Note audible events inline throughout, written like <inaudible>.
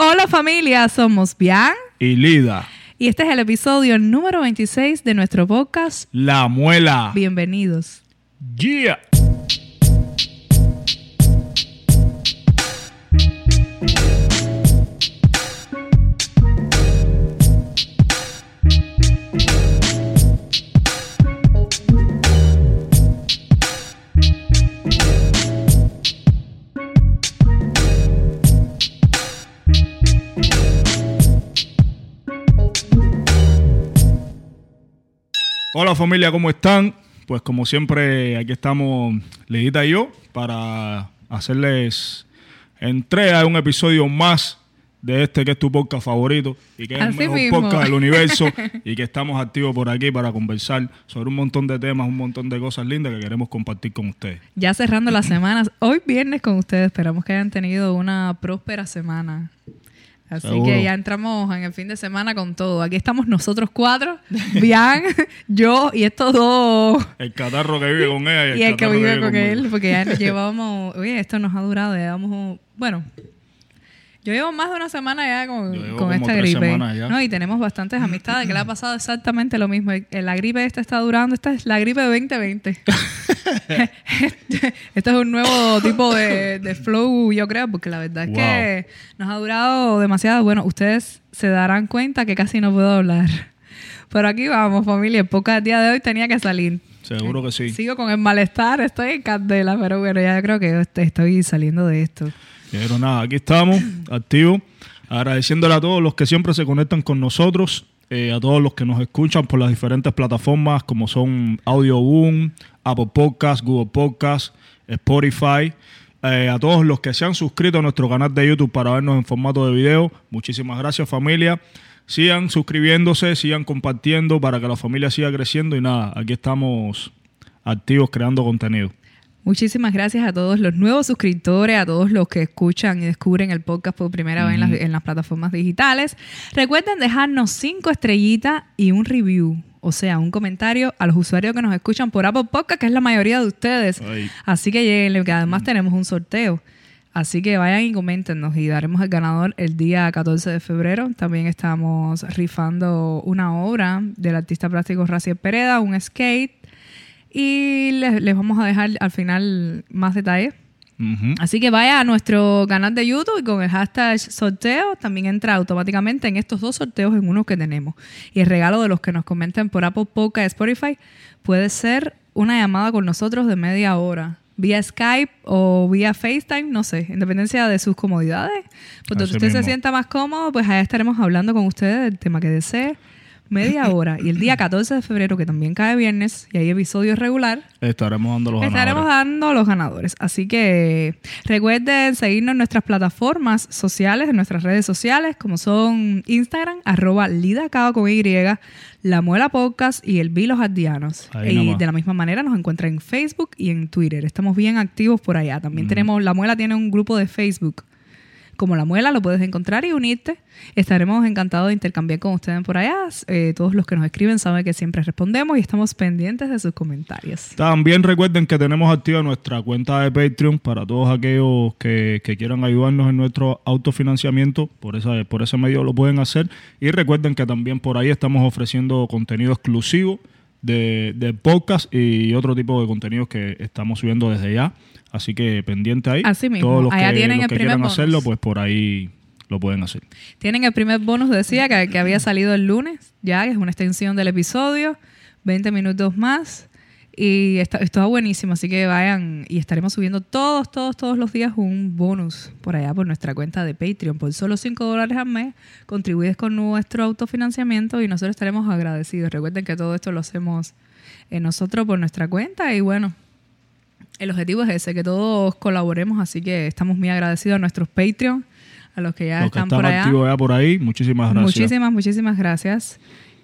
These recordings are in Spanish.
Hola familia, somos Bian y Lida. y este es el episodio número 26 de nuestro podcast. La muela. Bienvenidos. Yeah. Hola familia, ¿cómo están? Pues como siempre, aquí estamos Lidita y yo para hacerles entrega de un episodio más de este que es tu podcast favorito y que es Así el mejor mismo. podcast del universo <laughs> y que estamos activos por aquí para conversar sobre un montón de temas, un montón de cosas lindas que queremos compartir con ustedes. Ya cerrando las semanas, hoy viernes con ustedes, esperamos que hayan tenido una próspera semana. Así Seguro. que ya entramos en el fin de semana con todo. Aquí estamos nosotros cuatro, <laughs> Bian, <laughs> yo y estos dos El catarro que vive con ella y el, y el que vive con él, porque ya <laughs> nos llevamos, oye, esto nos ha durado, llevamos, bueno, yo llevo más de una semana ya con, Yo llevo con como esta tres gripe. semanas ya. ¿no? Y tenemos bastantes amistades que le ha <laughs> pasado exactamente lo mismo. La gripe esta está durando, esta es la gripe de 2020. este, este es un nuevo tipo de, de flow, yo creo, porque la verdad es que nos ha durado demasiado. Bueno, ustedes se darán cuenta que casi no puedo hablar. Pero aquí vamos, familia. El podcast del día de hoy tenía que salir. Seguro que sí. Sigo con el malestar, estoy en candela, pero bueno, ya creo que est- estoy saliendo de esto. Pero nada, aquí estamos, activos, agradeciéndole a todos los que siempre se conectan con nosotros, eh, a todos los que nos escuchan por las diferentes plataformas como son Audio Boom, Apple Podcasts, Google Podcasts, Spotify, eh, a todos los que se han suscrito a nuestro canal de YouTube para vernos en formato de video. Muchísimas gracias familia. Sigan suscribiéndose, sigan compartiendo para que la familia siga creciendo y nada, aquí estamos activos creando contenido. Muchísimas gracias a todos los nuevos suscriptores, a todos los que escuchan y descubren el podcast por primera vez en las, en las plataformas digitales. Recuerden dejarnos cinco estrellitas y un review, o sea, un comentario a los usuarios que nos escuchan por Apple Podcast, que es la mayoría de ustedes. Ay. Así que lleguen, que además tenemos un sorteo. Así que vayan y coméntenos y daremos el ganador el día 14 de febrero. También estamos rifando una obra del artista plástico Raciel Pereda, un skate. Y les, les vamos a dejar al final más detalles. Ujú. Así que vaya a nuestro canal de YouTube y con el hashtag sorteo también entra automáticamente en estos dos sorteos en uno que tenemos. Y el regalo de los que nos comenten por Apple Podcast y Spotify puede ser una llamada con nosotros de media hora. Vía Skype o vía FaceTime, no sé, en dependencia de sus comodidades. Pues donde usted se mismo. sienta más cómodo, pues allá estaremos hablando con ustedes del tema que desee. Media hora. Y el día <clears throat> 14 de febrero, que también cae viernes, y hay episodio regular, Estaremos dando los Estaremos ganadores. dando los ganadores. Así que recuerden seguirnos en nuestras plataformas sociales, en nuestras redes sociales, como son Instagram, arroba lidacao con Y, La Muela Podcast y el Vilos Ardianos. Ahí Y nomás. de la misma manera nos encuentran en Facebook y en Twitter. Estamos bien activos por allá. También tenemos, La Muela tiene un grupo de Facebook. Como La Muela, lo puedes encontrar y unirte. Estaremos encantados de intercambiar con ustedes por allá. Eh, todos los que nos escriben saben que siempre respondemos y estamos pendientes de sus comentarios. También recuerden que tenemos activa nuestra cuenta de Patreon para todos aquellos que, quieran ayudarnos en nuestro autofinanciamiento. Por, esa, por ese medio lo pueden hacer. Y recuerden que también por ahí estamos ofreciendo contenido exclusivo de, de podcast y otro tipo de contenidos que estamos subiendo desde ya. Así que pendiente ahí. Así mismo. Todos los Allá que, tienen los el que quieran bonus. hacerlo, pues por ahí lo pueden hacer. Tienen el primer bonus, decía, que, que había salido el lunes, ya, que es una extensión del episodio, 20 minutos más. Y está, está buenísimo, así que vayan y estaremos subiendo todos, todos, todos los días un bonus por allá por nuestra cuenta de Patreon. Por solo 5 dólares al mes, contribuyes con nuestro autofinanciamiento y nosotros estaremos agradecidos. Recuerden que todo esto lo hacemos eh, nosotros por nuestra cuenta y bueno, el objetivo es ese, que todos colaboremos, así que estamos muy agradecidos a nuestros Patreon, a los que ya los que están están por allá. activos ya por ahí, muchísimas gracias. Muchísimas, muchísimas gracias.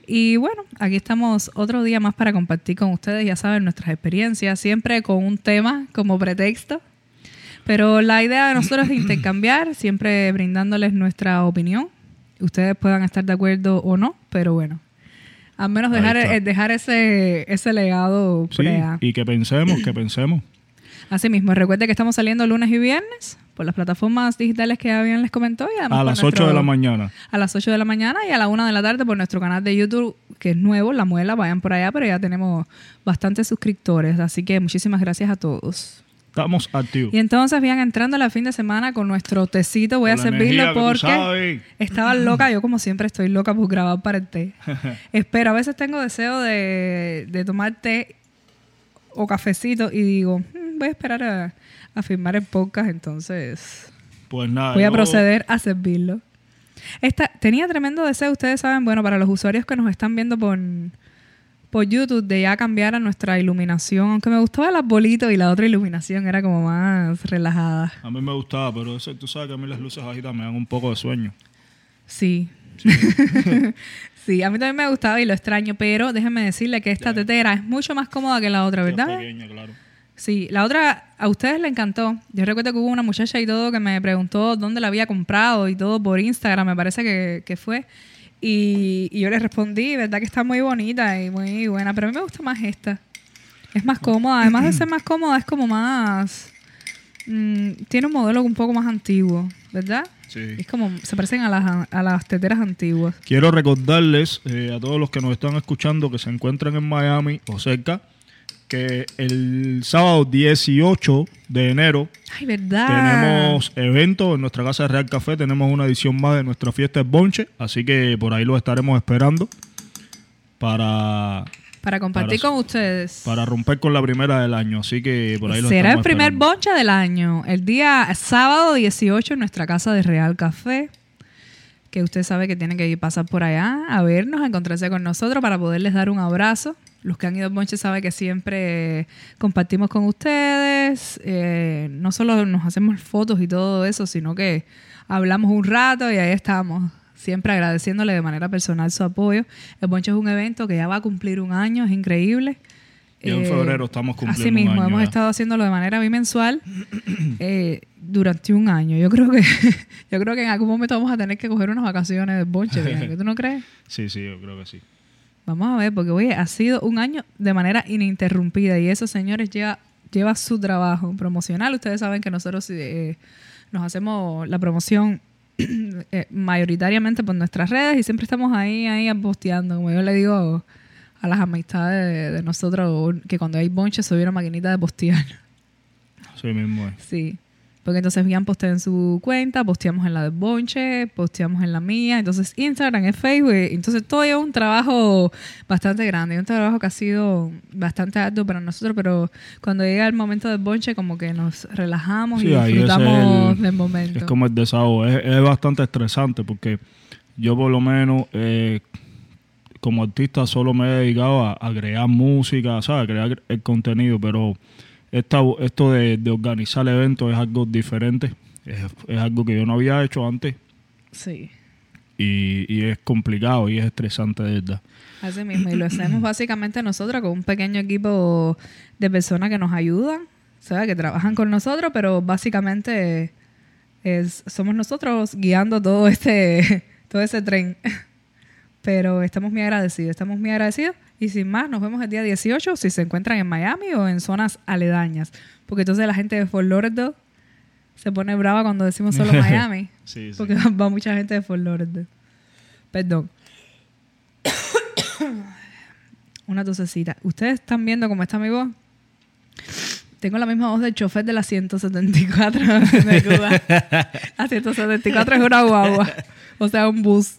Y bueno, aquí estamos otro día más para compartir con ustedes, ya saben, nuestras experiencias, siempre con un tema como pretexto. Pero la idea de nosotros es <coughs> intercambiar, siempre brindándoles nuestra opinión. Ustedes puedan estar de acuerdo o no, pero bueno. Al menos dejar, eh, dejar ese, ese legado Sí, y que pensemos, que pensemos. Así mismo, recuerde que estamos saliendo lunes y viernes por las plataformas digitales que habían les comentó. Y además A las nuestro- 8 de la mañana. A las 8 de la mañana y a la 1 de la tarde por nuestro canal de YouTube, que es nuevo, La Muela. Vayan por allá, pero ya tenemos bastantes suscriptores. Así que muchísimas gracias a todos. Estamos activos. Y entonces, bien, entrando la fin de semana con nuestro tecito, voy a Con servirlo porque estaba loca. Yo, como siempre, estoy loca por grabar para el té. <laughs> Espero, a veces tengo deseo de, de tomar té o cafecito y digo, "Mm, voy a esperar a, a firmar el podcast, entonces Pues nada. voy a yo- proceder a servirlo. Esta, tenía tremendo deseo, ustedes saben, bueno, para los usuarios que nos están viendo por, por YouTube, de ya cambiar a nuestra iluminación, aunque me gustaba el arbolito y la otra iluminación era como más relajada. A mí me gustaba, pero eso, tú sabes que a mí las luces bajitas me dan un poco de sueño. Sí. sí, <laughs> a mí también me gustaba y lo extraño, pero déjenme decirle que esta tetera es mucho más cómoda que la otra, Es ¿verdad? pequeña, claro. Sí, la otra a ustedes le encantó. Yo recuerdo que hubo una muchacha y todo que me preguntó dónde la había comprado y todo por Instagram, me parece que, que fue. Y, y yo le respondí, ¿verdad? Que está muy bonita y muy buena, pero a mí me gusta más esta. Es más cómoda, además de ser más cómoda, es como más... mm, tiene un modelo un poco más antiguo, ¿verdad? Sí. Es como, se parecen a las, a las teteras antiguas. Quiero recordarles eh, a todos los que nos están escuchando que se encuentran en Miami o cerca que el sábado 18 de enero tenemos evento en nuestra casa de Real Café. Tenemos una edición más de nuestra fiesta de Bonche. Así que por ahí lo estaremos esperando para, Para compartir para- con ustedes. para romper con la primera del año. Así que por ahí lo Será el primer esperando. boncha del año, el día sábado 18 en nuestra casa de Real Café, que usted sabe que tiene que ir pasar por allá a vernos, a encontrarse con nosotros para poderles dar un abrazo. Los que han ido al bonche saben que siempre compartimos con ustedes, eh, no solo nos hacemos fotos y todo eso, sino que hablamos un rato y ahí estamos. Siempre agradeciéndole de manera personal su apoyo. El Bonche es un evento que ya va a cumplir un año, es increíble. Y en Eh, febrero estamos cumpliendo Así mismo, un año hemos ya. estado haciéndolo de manera bimensual <clears throat> eh, durante un año. Yo creo que <laughs> yo creo que en algún momento vamos a tener que coger unas vacaciones de bonche, <laughs> ¿tú no crees? Sí, sí, yo creo que sí. Vamos a ver, porque oye, ha sido un año de manera ininterrumpida y eso, señores, lleva, lleva su trabajo promocional. Ustedes saben que nosotros eh, nos hacemos la promoción <clears throat> eh, mayoritariamente por nuestras redes y siempre estamos ahí, ahí posteando. Como yo le digo a las amistades de, de nosotros, que cuando hay bonche soy una maquinita de postear. Así mismo es. Sí. Porque entonces Bian postea en su cuenta, posteamos en la de Bonche, posteamos en la mía, entonces Instagram, es Facebook, entonces todo es un trabajo bastante grande, un trabajo que ha sido bastante arduo para nosotros, pero cuando llega el momento del Bonche como que nos relajamos Sí, y disfrutamos el- del momento. Es como el desahogo. Es, es bastante estresante porque yo por lo menos eh, como artista solo me he dedicado a, a crear música, ¿sabes? A crear el contenido, pero esta, esto de, de organizar eventos es algo diferente. Es, es algo que yo no había hecho antes Sí. y, y es complicado y es estresante de verdad. Así mismo, y lo hacemos <clears throat> básicamente nosotros con un pequeño equipo de personas que nos ayudan, ¿sabes? que trabajan con nosotros, pero básicamente es, somos nosotros guiando todo este <laughs> todo ese tren. <laughs> Pero estamos muy agradecidos, estamos muy agradecidos. Y sin más, nos vemos el día 18 si se encuentran en Miami o en zonas aledañas. Porque entonces la gente de Fort Lauderdale se pone brava cuando decimos solo <laughs> Miami. Sí, sí. Porque <laughs> va mucha gente de Fort Lauderdale. Perdón. <coughs> Una tosecita. ¿Ustedes están viendo cómo está mi voz? Tengo la misma voz del chofer de la 174 <laughs> de Cuba. La 174 es una guagua. O sea, un bus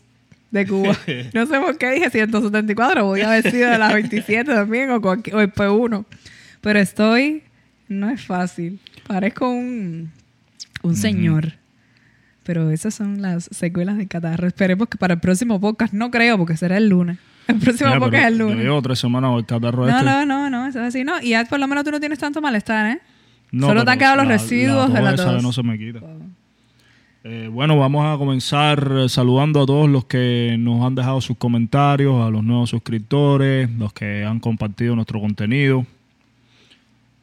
de Cuba. <laughs> No sé por qué dije 174. Voy a haber sido de las 27 también o, cualquier- o el P1. Pero estoy... No es fácil. Parezco un, un señor. Pero esas son las secuelas del catarro. Esperemos que para el próximo podcast, no creo, porque será el lunes. El próximo Mira, podcast es el lunes. Yo llevo tres semanas el catarro No, este. no, no, no, eso es así. No, y ya por lo menos tú no tienes tanto malestar, ¿eh? No, Solo te han quedado los la- residuos de la tos esa tos. no se me quita. Eh, bueno, vamos a comenzar eh, saludando a todos los que nos han dejado sus comentarios, a los nuevos suscriptores, los que han compartido nuestro contenido.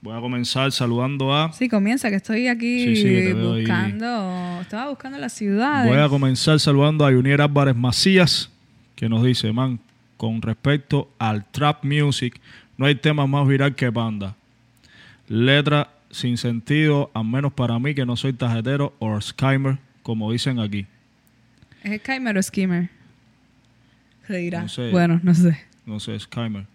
Voy a comenzar saludando a... Sí, comienza, que estoy aquí Sí, sí, buscando. Estaba buscando las ciudades. Voy a comenzar saludando a Junior Álvarez Macías, que nos dice, man, con respecto al trap music, no hay tema más viral que Panda. Letra sin sentido, al menos para mí que no soy tarjetero o scammer, como dicen aquí. ¿Es Skymer o Skimmer? Se dirá. No sé. Bueno, no sé. No sé, scammer.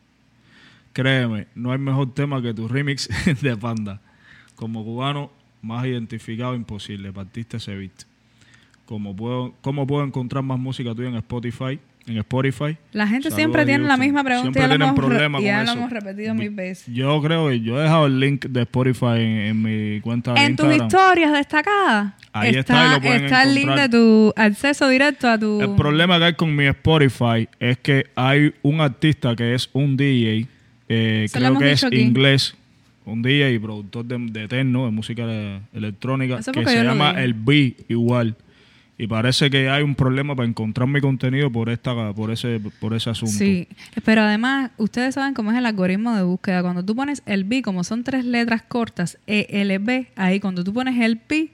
Créeme, no hay mejor tema que tu remix <laughs> de Panda. Como cubano, más identificado imposible. Partiste ese beat. Como puedo, ¿Cómo puedo encontrar más música tuya en Spotify? En Spotify. La gente Saludos siempre tiene la misma pregunta Siempre y ya, tienen lo hemos, re- problemas ya lo hemos repetido mil veces. Yo creo yo he dejado el link de Spotify en, en mi cuenta de En tus Instagram. historias destacadas Ahí está, y lo está el link de tu acceso directo a tu... El problema que hay con mi Spotify es que hay un artista que es un DJ, eh, creo que es aquí. inglés, un DJ y productor de, de techno, de música eh, electrónica, Eso que se llama. El B igual. Y parece que hay un problema para encontrar mi contenido por esta por ese por ese asunto. Sí, pero además, ustedes saben cómo es el algoritmo de búsqueda. Cuando tú pones el B, como son tres letras cortas, E, L, B, ahí cuando tú pones el P,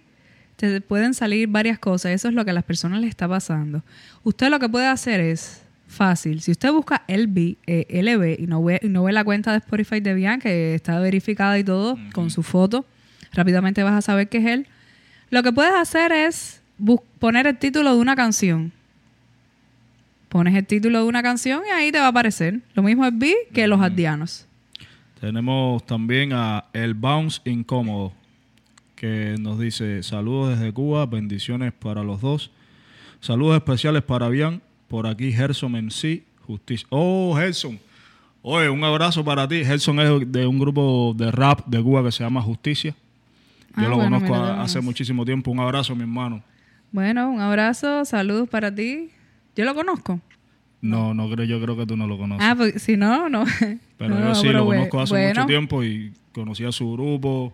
te pueden salir varias cosas. Eso es lo que a las personas les está pasando. Usted lo que puede hacer es fácil. Si usted busca el B, E, L, B, y no ve, y no ve la cuenta de Spotify de Bian, que está verificada y todo, con su foto, rápidamente vas a saber que es él. Lo que puedes hacer es poner el título de una canción. Pones el título de una canción y ahí te va a aparecer. Lo mismo es B que los aldeanos. Tenemos también a El Bounce Incómodo, que nos dice saludos desde Cuba, bendiciones para los dos. Saludos especiales para Bian, por aquí Gerson MC, Justicia. Oh, Gerson. Oye, un abrazo para ti. Gerson es de un grupo de rap de Cuba que se llama Justicia. Yo Ah, lo bueno, conozco hace muchísimo tiempo. Un abrazo, mi hermano. Bueno, un abrazo, saludos para ti. Yo lo conozco. No, no creo, yo creo que tú no lo conoces. Ah, pues si no, no. <laughs> Pero <laughs> No, yo sí lo conozco hace bueno. mucho tiempo y conocí a su grupo.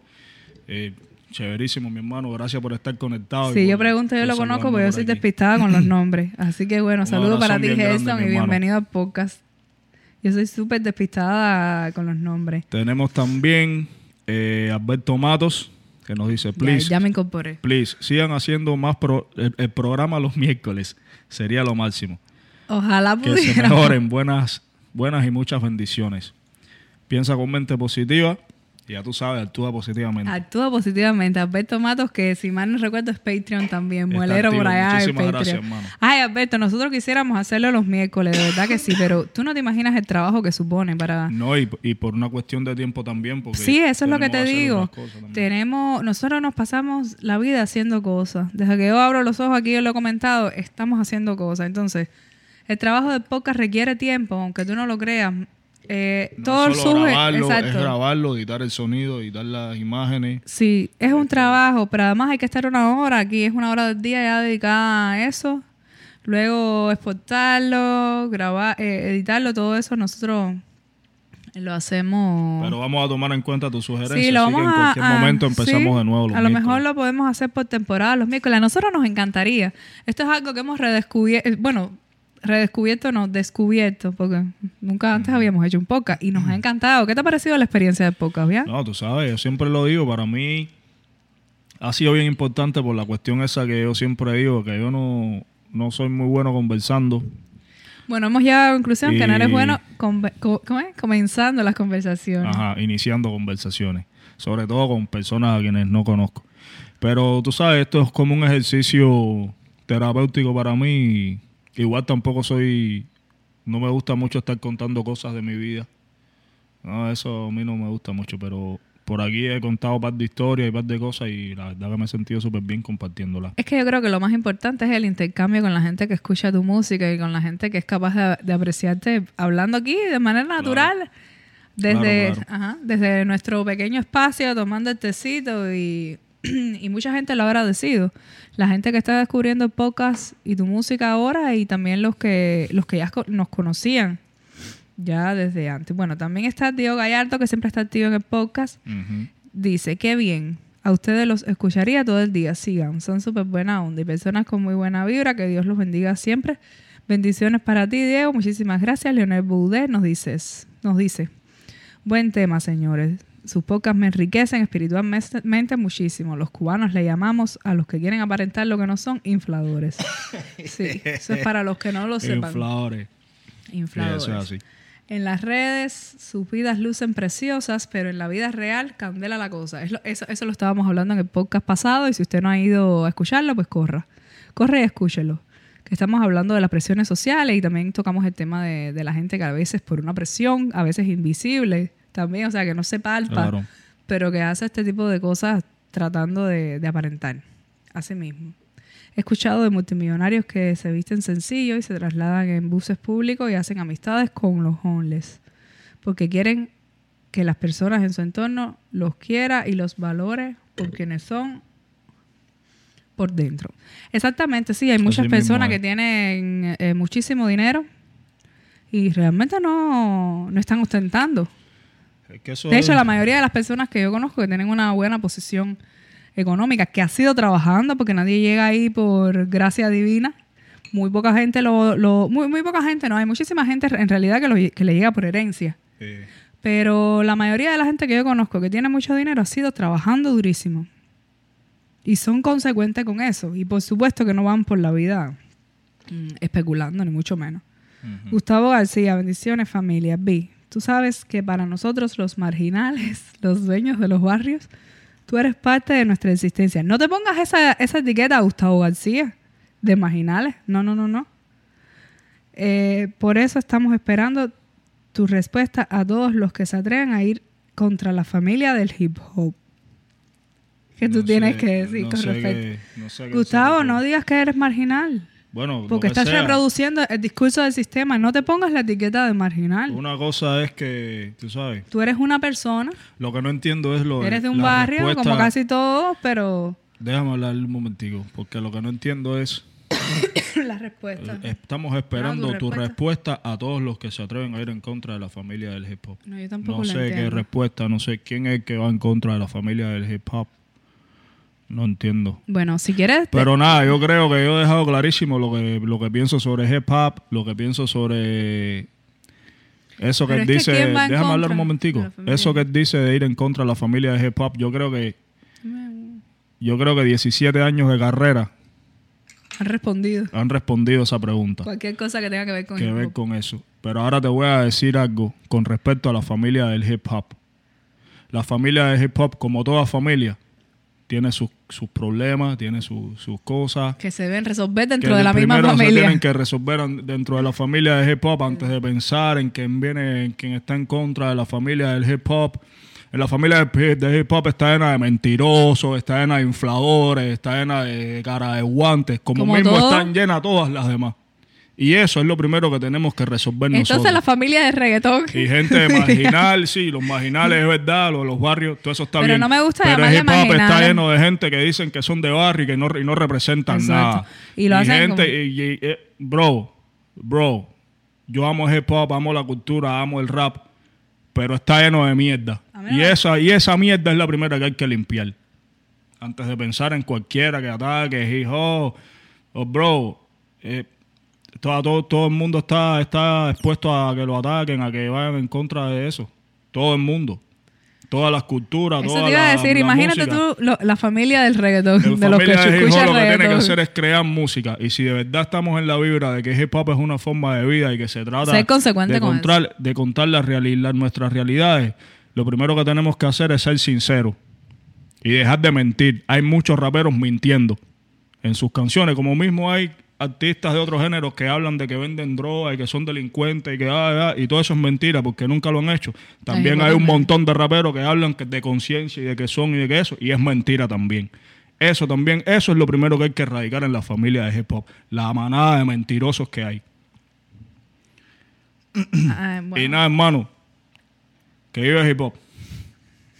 Eh, chéverísimo, mi hermano. Gracias por estar conectado. Si yo pregunto, yo lo conozco, porque yo soy aquí. despistada con los nombres. <laughs> Así que bueno, saludos para ti, Gerson, y bienvenido al podcast. Yo soy súper despistada con los nombres. Tenemos también eh, Alberto Matos, que nos dice, please, ya me incorporé. please, sigan haciendo más pro- el, el programa los miércoles. Sería lo máximo. Ojalá Que se pudiera. mejoren. Buenas, buenas y muchas bendiciones. Piensa con mente positiva ya tú sabes, actúa positivamente. Actúa positivamente. Alberto Matos, que si mal no recuerdo es Patreon también. Muelero por allá Muchísimas Patreon. gracias, hermano. Ay, Alberto, nosotros quisiéramos hacerlo los miércoles, de verdad que sí, pero tú no te imaginas el trabajo que supone para... No, y, y por una cuestión de tiempo también. Porque Sí, eso es lo que te digo. Tenemos, nosotros nos pasamos la vida haciendo cosas. Desde que yo abro los ojos aquí, yo lo he comentado, estamos haciendo cosas. Entonces, el trabajo del podcast requiere tiempo, aunque tú no lo creas. Eh, No todo solo sube, grabarlo, es grabarlo, editar el sonido, editar las imágenes. Sí, es un trabajo, pero además hay que estar una hora aquí, es una hora del día ya dedicada a eso. Luego exportarlo, grabar, eh, editarlo, todo eso nosotros lo hacemos. Pero vamos a tomar en cuenta tus sugerencias. Sí, lo así vamos que en cualquier a- momento empezamos sí, de nuevo. los a lo mejor lo podemos hacer por temporada los miércoles. A nosotros nos encantaría. Esto es algo que hemos redescubierto. Bueno, redescubierto, no, descubierto, porque nunca antes habíamos hecho un podcast y nos ha encantado. ¿Qué te ha parecido la experiencia del podcast, bien? No, tú sabes, yo siempre lo digo, para mí ha sido bien importante por la cuestión esa que yo siempre digo, que yo no, no soy muy bueno conversando. Bueno, hemos llegado a la conclusión que no eres Y- bueno comenzando las conversaciones. Ajá, iniciando conversaciones, sobre todo con personas a quienes no conozco. Pero tú sabes, esto es como un ejercicio terapéutico para mí. Igual tampoco soy, no me gusta mucho estar contando cosas de mi vida. No, eso a mí no me gusta mucho, pero por aquí he contado un par de historias y un par de cosas y la verdad que me he sentido súper bien compartiéndolas. Es que yo creo que lo más importante es el intercambio con la gente que escucha tu música y con la gente que es capaz de, de apreciarte hablando aquí de manera natural. Desde, Claro, Ajá, desde nuestro pequeño espacio, tomando el tecito y, <clears throat> y mucha gente lo ha agradecido. La gente que está descubriendo el podcast y tu música ahora y también los que, los que ya nos conocían ya desde antes. Bueno, también está Diego Gallardo, que siempre está activo en el podcast. Dice, qué bien. A ustedes los escucharía todo el día. Sigan, son súper buena onda y personas con muy buena vibra. Que Dios los bendiga siempre. Bendiciones para ti, Diego. Muchísimas gracias. Leonel Boudet nos, dices, nos dice, buen tema, señores. Sus podcasts me enriquecen espiritualmente muchísimo. Los cubanos le llamamos a los que quieren aparentar lo que no son infladores. <laughs> Sí, eso es para los que no lo sepan. Infladores. Sí, Infladores. eso es así. En las redes sus vidas lucen preciosas, pero en la vida real candela la cosa. Eso, eso lo estábamos hablando en el podcast pasado y si usted no ha ido a escucharlo, pues corra. Corre y escúchelo. Que estamos hablando de las presiones sociales y también tocamos el tema de, de la gente que a veces por una presión, a veces invisible, también, o sea, que no se palpa, Claro. pero que hace este tipo de cosas tratando de, de aparentar a sí mismo. He escuchado de multimillonarios que se visten sencillo y se trasladan en buses públicos y hacen amistades con los homeless, porque quieren que las personas en su entorno los quiera y los valore por quienes son por dentro. Exactamente, sí, hay muchas personas que tienen eh, muchísimo dinero y realmente no, no están ostentando. Es que eso De hecho, es- la mayoría de las personas que yo conozco que tienen una buena posición económica, que ha sido trabajando, porque nadie llega ahí por gracia divina, muy poca gente lo, lo- muy, muy poca gente, no, hay muchísima gente en realidad que, lo- que le llega por herencia. eh, Pero la mayoría de la gente que yo conozco que tiene mucho dinero ha sido trabajando durísimo. Y son consecuentes con eso. Y por supuesto que no van por la vida mm, especulando, ni mucho menos. Gustavo García, bendiciones familia. B, tú sabes que para nosotros los marginales, <laughs> los dueños de los barrios, tú eres parte de nuestra existencia. No te pongas esa, esa etiqueta, Gustavo García, de marginales. No, no, no, no. Eh, por eso estamos esperando tu respuesta a todos los que se atreven a ir contra la familia del hip hop. ¿Qué tú tienes que decir no con respecto? no sé Gustavo, no digas que eres marginal. Bueno, Porque que estás sea. reproduciendo el discurso del sistema. No te pongas la etiqueta de marginal. Una cosa es que, tú sabes, Tú eres una persona, lo que no entiendo es lo eres de un barrio, respuesta- como casi todos, pero Déjame hablar un momentico, porque lo que no entiendo es, <coughs> la respuesta. eh, estamos esperando Ah, tu respuesta a todos los que se atreven a ir en contra de la familia del hip hop. No, yo tampoco No la sé qué respuesta, no sé quién es el que va en contra de la familia del hip hop. No entiendo. Bueno, si quieres, Pero nada, yo creo que yo he dejado clarísimo lo que, lo que pienso sobre hip hop, lo que pienso sobre eso que Pero él es dice. ¿quién va en déjame hablar un momentico. Eso que él dice de ir en contra de la familia de hip hop, yo creo que yo creo que 17 años de carrera han respondido. han respondido esa pregunta. Cualquier cosa que tenga que ver con que hip ver con eso. Pero ahora te voy a decir algo con respecto a la familia del hip hop. La familia del hip hop, como toda familia, tiene sus, sus problemas, tiene su- sus cosas. Que se deben resolver dentro de la misma primero se familia. tienen que resolver dentro de la familia del hip hop antes de pensar en quien viene, en quien está en contra de la familia del hip hop. En la familia del hip- del hip hop está llena de mentirosos, está llena de infladores, está llena de cara de guantes, como, Como mismo todo. están llenas todas las demás. Y eso es lo primero que tenemos que resolver Entonces nosotros. la familia de reggaetón. Y gente <laughs> marginal, sí, los marginales es verdad, los, los barrios, todo eso está Pero bien. no me gusta Pero el hip hop está lleno de gente que dicen que son de barrio y que no, y no representan Exacto. nada. Y lo hacen gente, como- y- y- eh, bro, bro, yo amo el hip hop, amo la cultura, amo el rap, pero está lleno de mierda. Y no esa, y esa mierda es la primera que hay que limpiar. Antes de pensar en cualquiera que ataque, hijo, oh, bro, eh, todo, todo, todo el mundo está, está expuesto a que lo ataquen, a que vayan en contra de eso. Todo el mundo. Todas las culturas, Eso toda te iba a la- decir, la imagínate música. tú lo- la familia del reggaetón, El de los que hop escuchan lo que tiene que hacer es crear música. Y si de verdad estamos en la vibra de que hip hop es una forma de vida y que se trata de, con contar, de contar la- nuestras realidades, lo primero que tenemos que hacer es ser sinceros y dejar de mentir. Hay muchos raperos mintiendo en sus canciones, como mismo hay artistas de otros géneros que hablan de que venden droga y que son delincuentes y que ah, ah, y todo eso es mentira porque nunca lo han hecho. También Ay, hay un montón de raperos que hablan que- de conciencia y de que son y de que eso y es mentira también. Eso también, eso es lo primero que hay que erradicar en la familia de hip hop, la manada de mentirosos que hay. Ah, bueno. Y nada, hermano, que vive hip hop.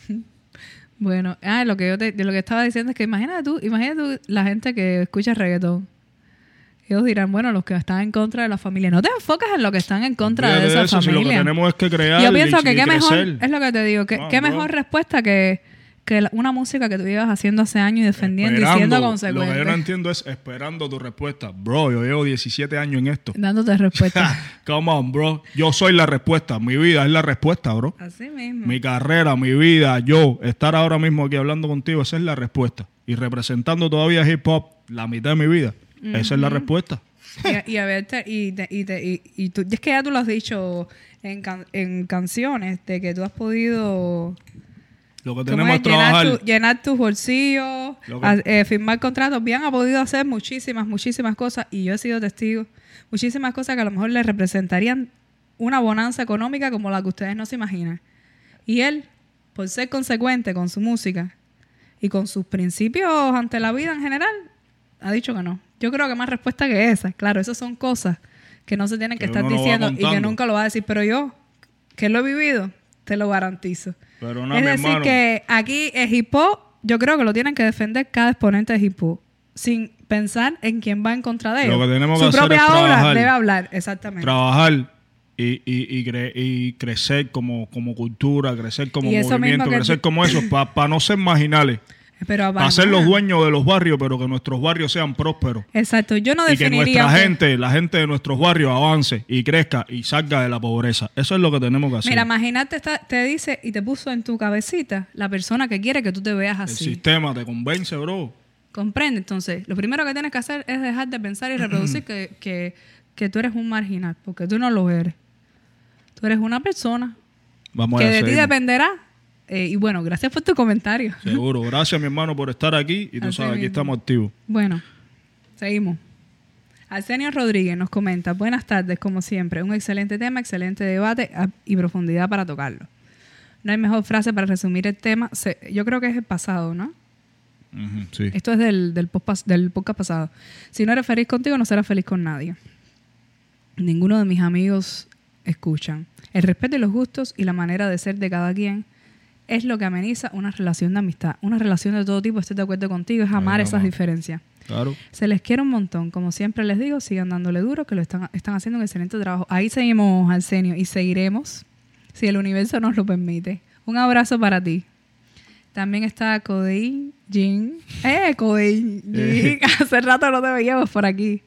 <laughs> Bueno, ah, lo que yo te, lo que estaba diciendo es que imagínate tú, imagínate tú la gente que escucha reggaetón. Ellos dirán, bueno, los que están en contra de la familia. No te enfocas en lo que están en contra de Olvídate esa eso, si lo que familia. tenemos es que crear yo pienso y- que y qué mejor, es lo que te digo, que qué mejor respuesta que, que la- una música que tú ibas haciendo hace años y defendiendo y Esperando. siendo Lo que consecuente. yo no entiendo es esperando tu respuesta. Bro, yo llevo 17 años en esto. Dándote respuesta. <laughs> Come on, bro. Yo soy la respuesta. Mi vida es la respuesta, bro. Así mismo. Mi carrera, mi vida, yo, estar ahora mismo aquí hablando contigo, esa es la respuesta. Y representando todavía hip hop la mitad de mi vida, esa es la respuesta. y, y, a verte, y, te- y, te- y, y tú, es que ya tú lo has dicho en, can- en canciones, de que tú has podido Lo que ¿cómo tenemos es? es trabajar. llenar, tu- llenar tus bolsillos, Lo que- a- eh, firmar contratos. Bien ha podido hacer muchísimas, muchísimas cosas y yo he sido testigo. Muchísimas cosas que a lo mejor le representarían una bonanza económica como la que ustedes no se imaginan. Y él, por ser consecuente con su música y con sus principios ante la vida en general, ha dicho que no. Yo creo que más respuesta que esa. Claro, esas son cosas que no se tienen que, Que estar lo diciendo y que nunca lo va a decir. Pero yo, que lo he vivido, te lo garantizo. Pero no, es decir, hermano. que aquí hop, yo creo que lo tienen que defender cada exponente de hop, sin pensar en quién va en contra de Lo ellos. que tenemos Su que hacer propia es obra trabajar. debe hablar, exactamente. trabajar y, y, y, cre- y crecer como, como cultura, crecer como movimiento, mismo crecer como eso, para no ser marginales, Pero ser los dueños de los barrios, pero que nuestros barrios sean prósperos. Exacto, yo no y que definiría nuestra que- gente, la gente de nuestros barrios avance y crezca y salga de la pobreza. Eso es lo que tenemos que hacer. Mira, imagínate, está- te dice y te puso en tu cabecita la persona que quiere que tú te veas El así. sistema te convence, bro. Comprende, entonces, lo primero que tienes que hacer es dejar de pensar y <clears throat> reproducir que, que, que tú eres un marginal, porque tú no lo eres. Tú eres una persona Vamos que a de ti dependerá. Eh, y bueno, gracias por tu comentario. Seguro. Gracias, mi hermano, por estar aquí. Y tú Así sabes, aquí mismo. estamos activos. Bueno, seguimos. Arsenio Rodríguez nos comenta, buenas tardes, como siempre, un excelente tema, excelente debate ah, y profundidad para tocarlo. No hay mejor frase para resumir el tema, Se- yo creo que es el pasado, ¿no? Sí. Esto es del, del, podcast, del podcast pasado. Si no eres feliz contigo, no serás feliz con nadie. Ninguno de mis amigos escuchan. El respeto y los gustos y la manera de ser de cada quien es lo que ameniza una relación de amistad. Una relación de todo tipo, estoy de acuerdo contigo, es amar esas diferencias. Claro. Se les quiere un montón. Como siempre les digo, sigan dándole duro, que lo están, están haciendo un excelente trabajo. Ahí seguimos, Arsenio, y seguiremos si el universo nos lo permite. Un abrazo para ti. También está Codein Jin. ¡Eh, Codein Jin! <laughs> Hace rato no te veíamos por aquí.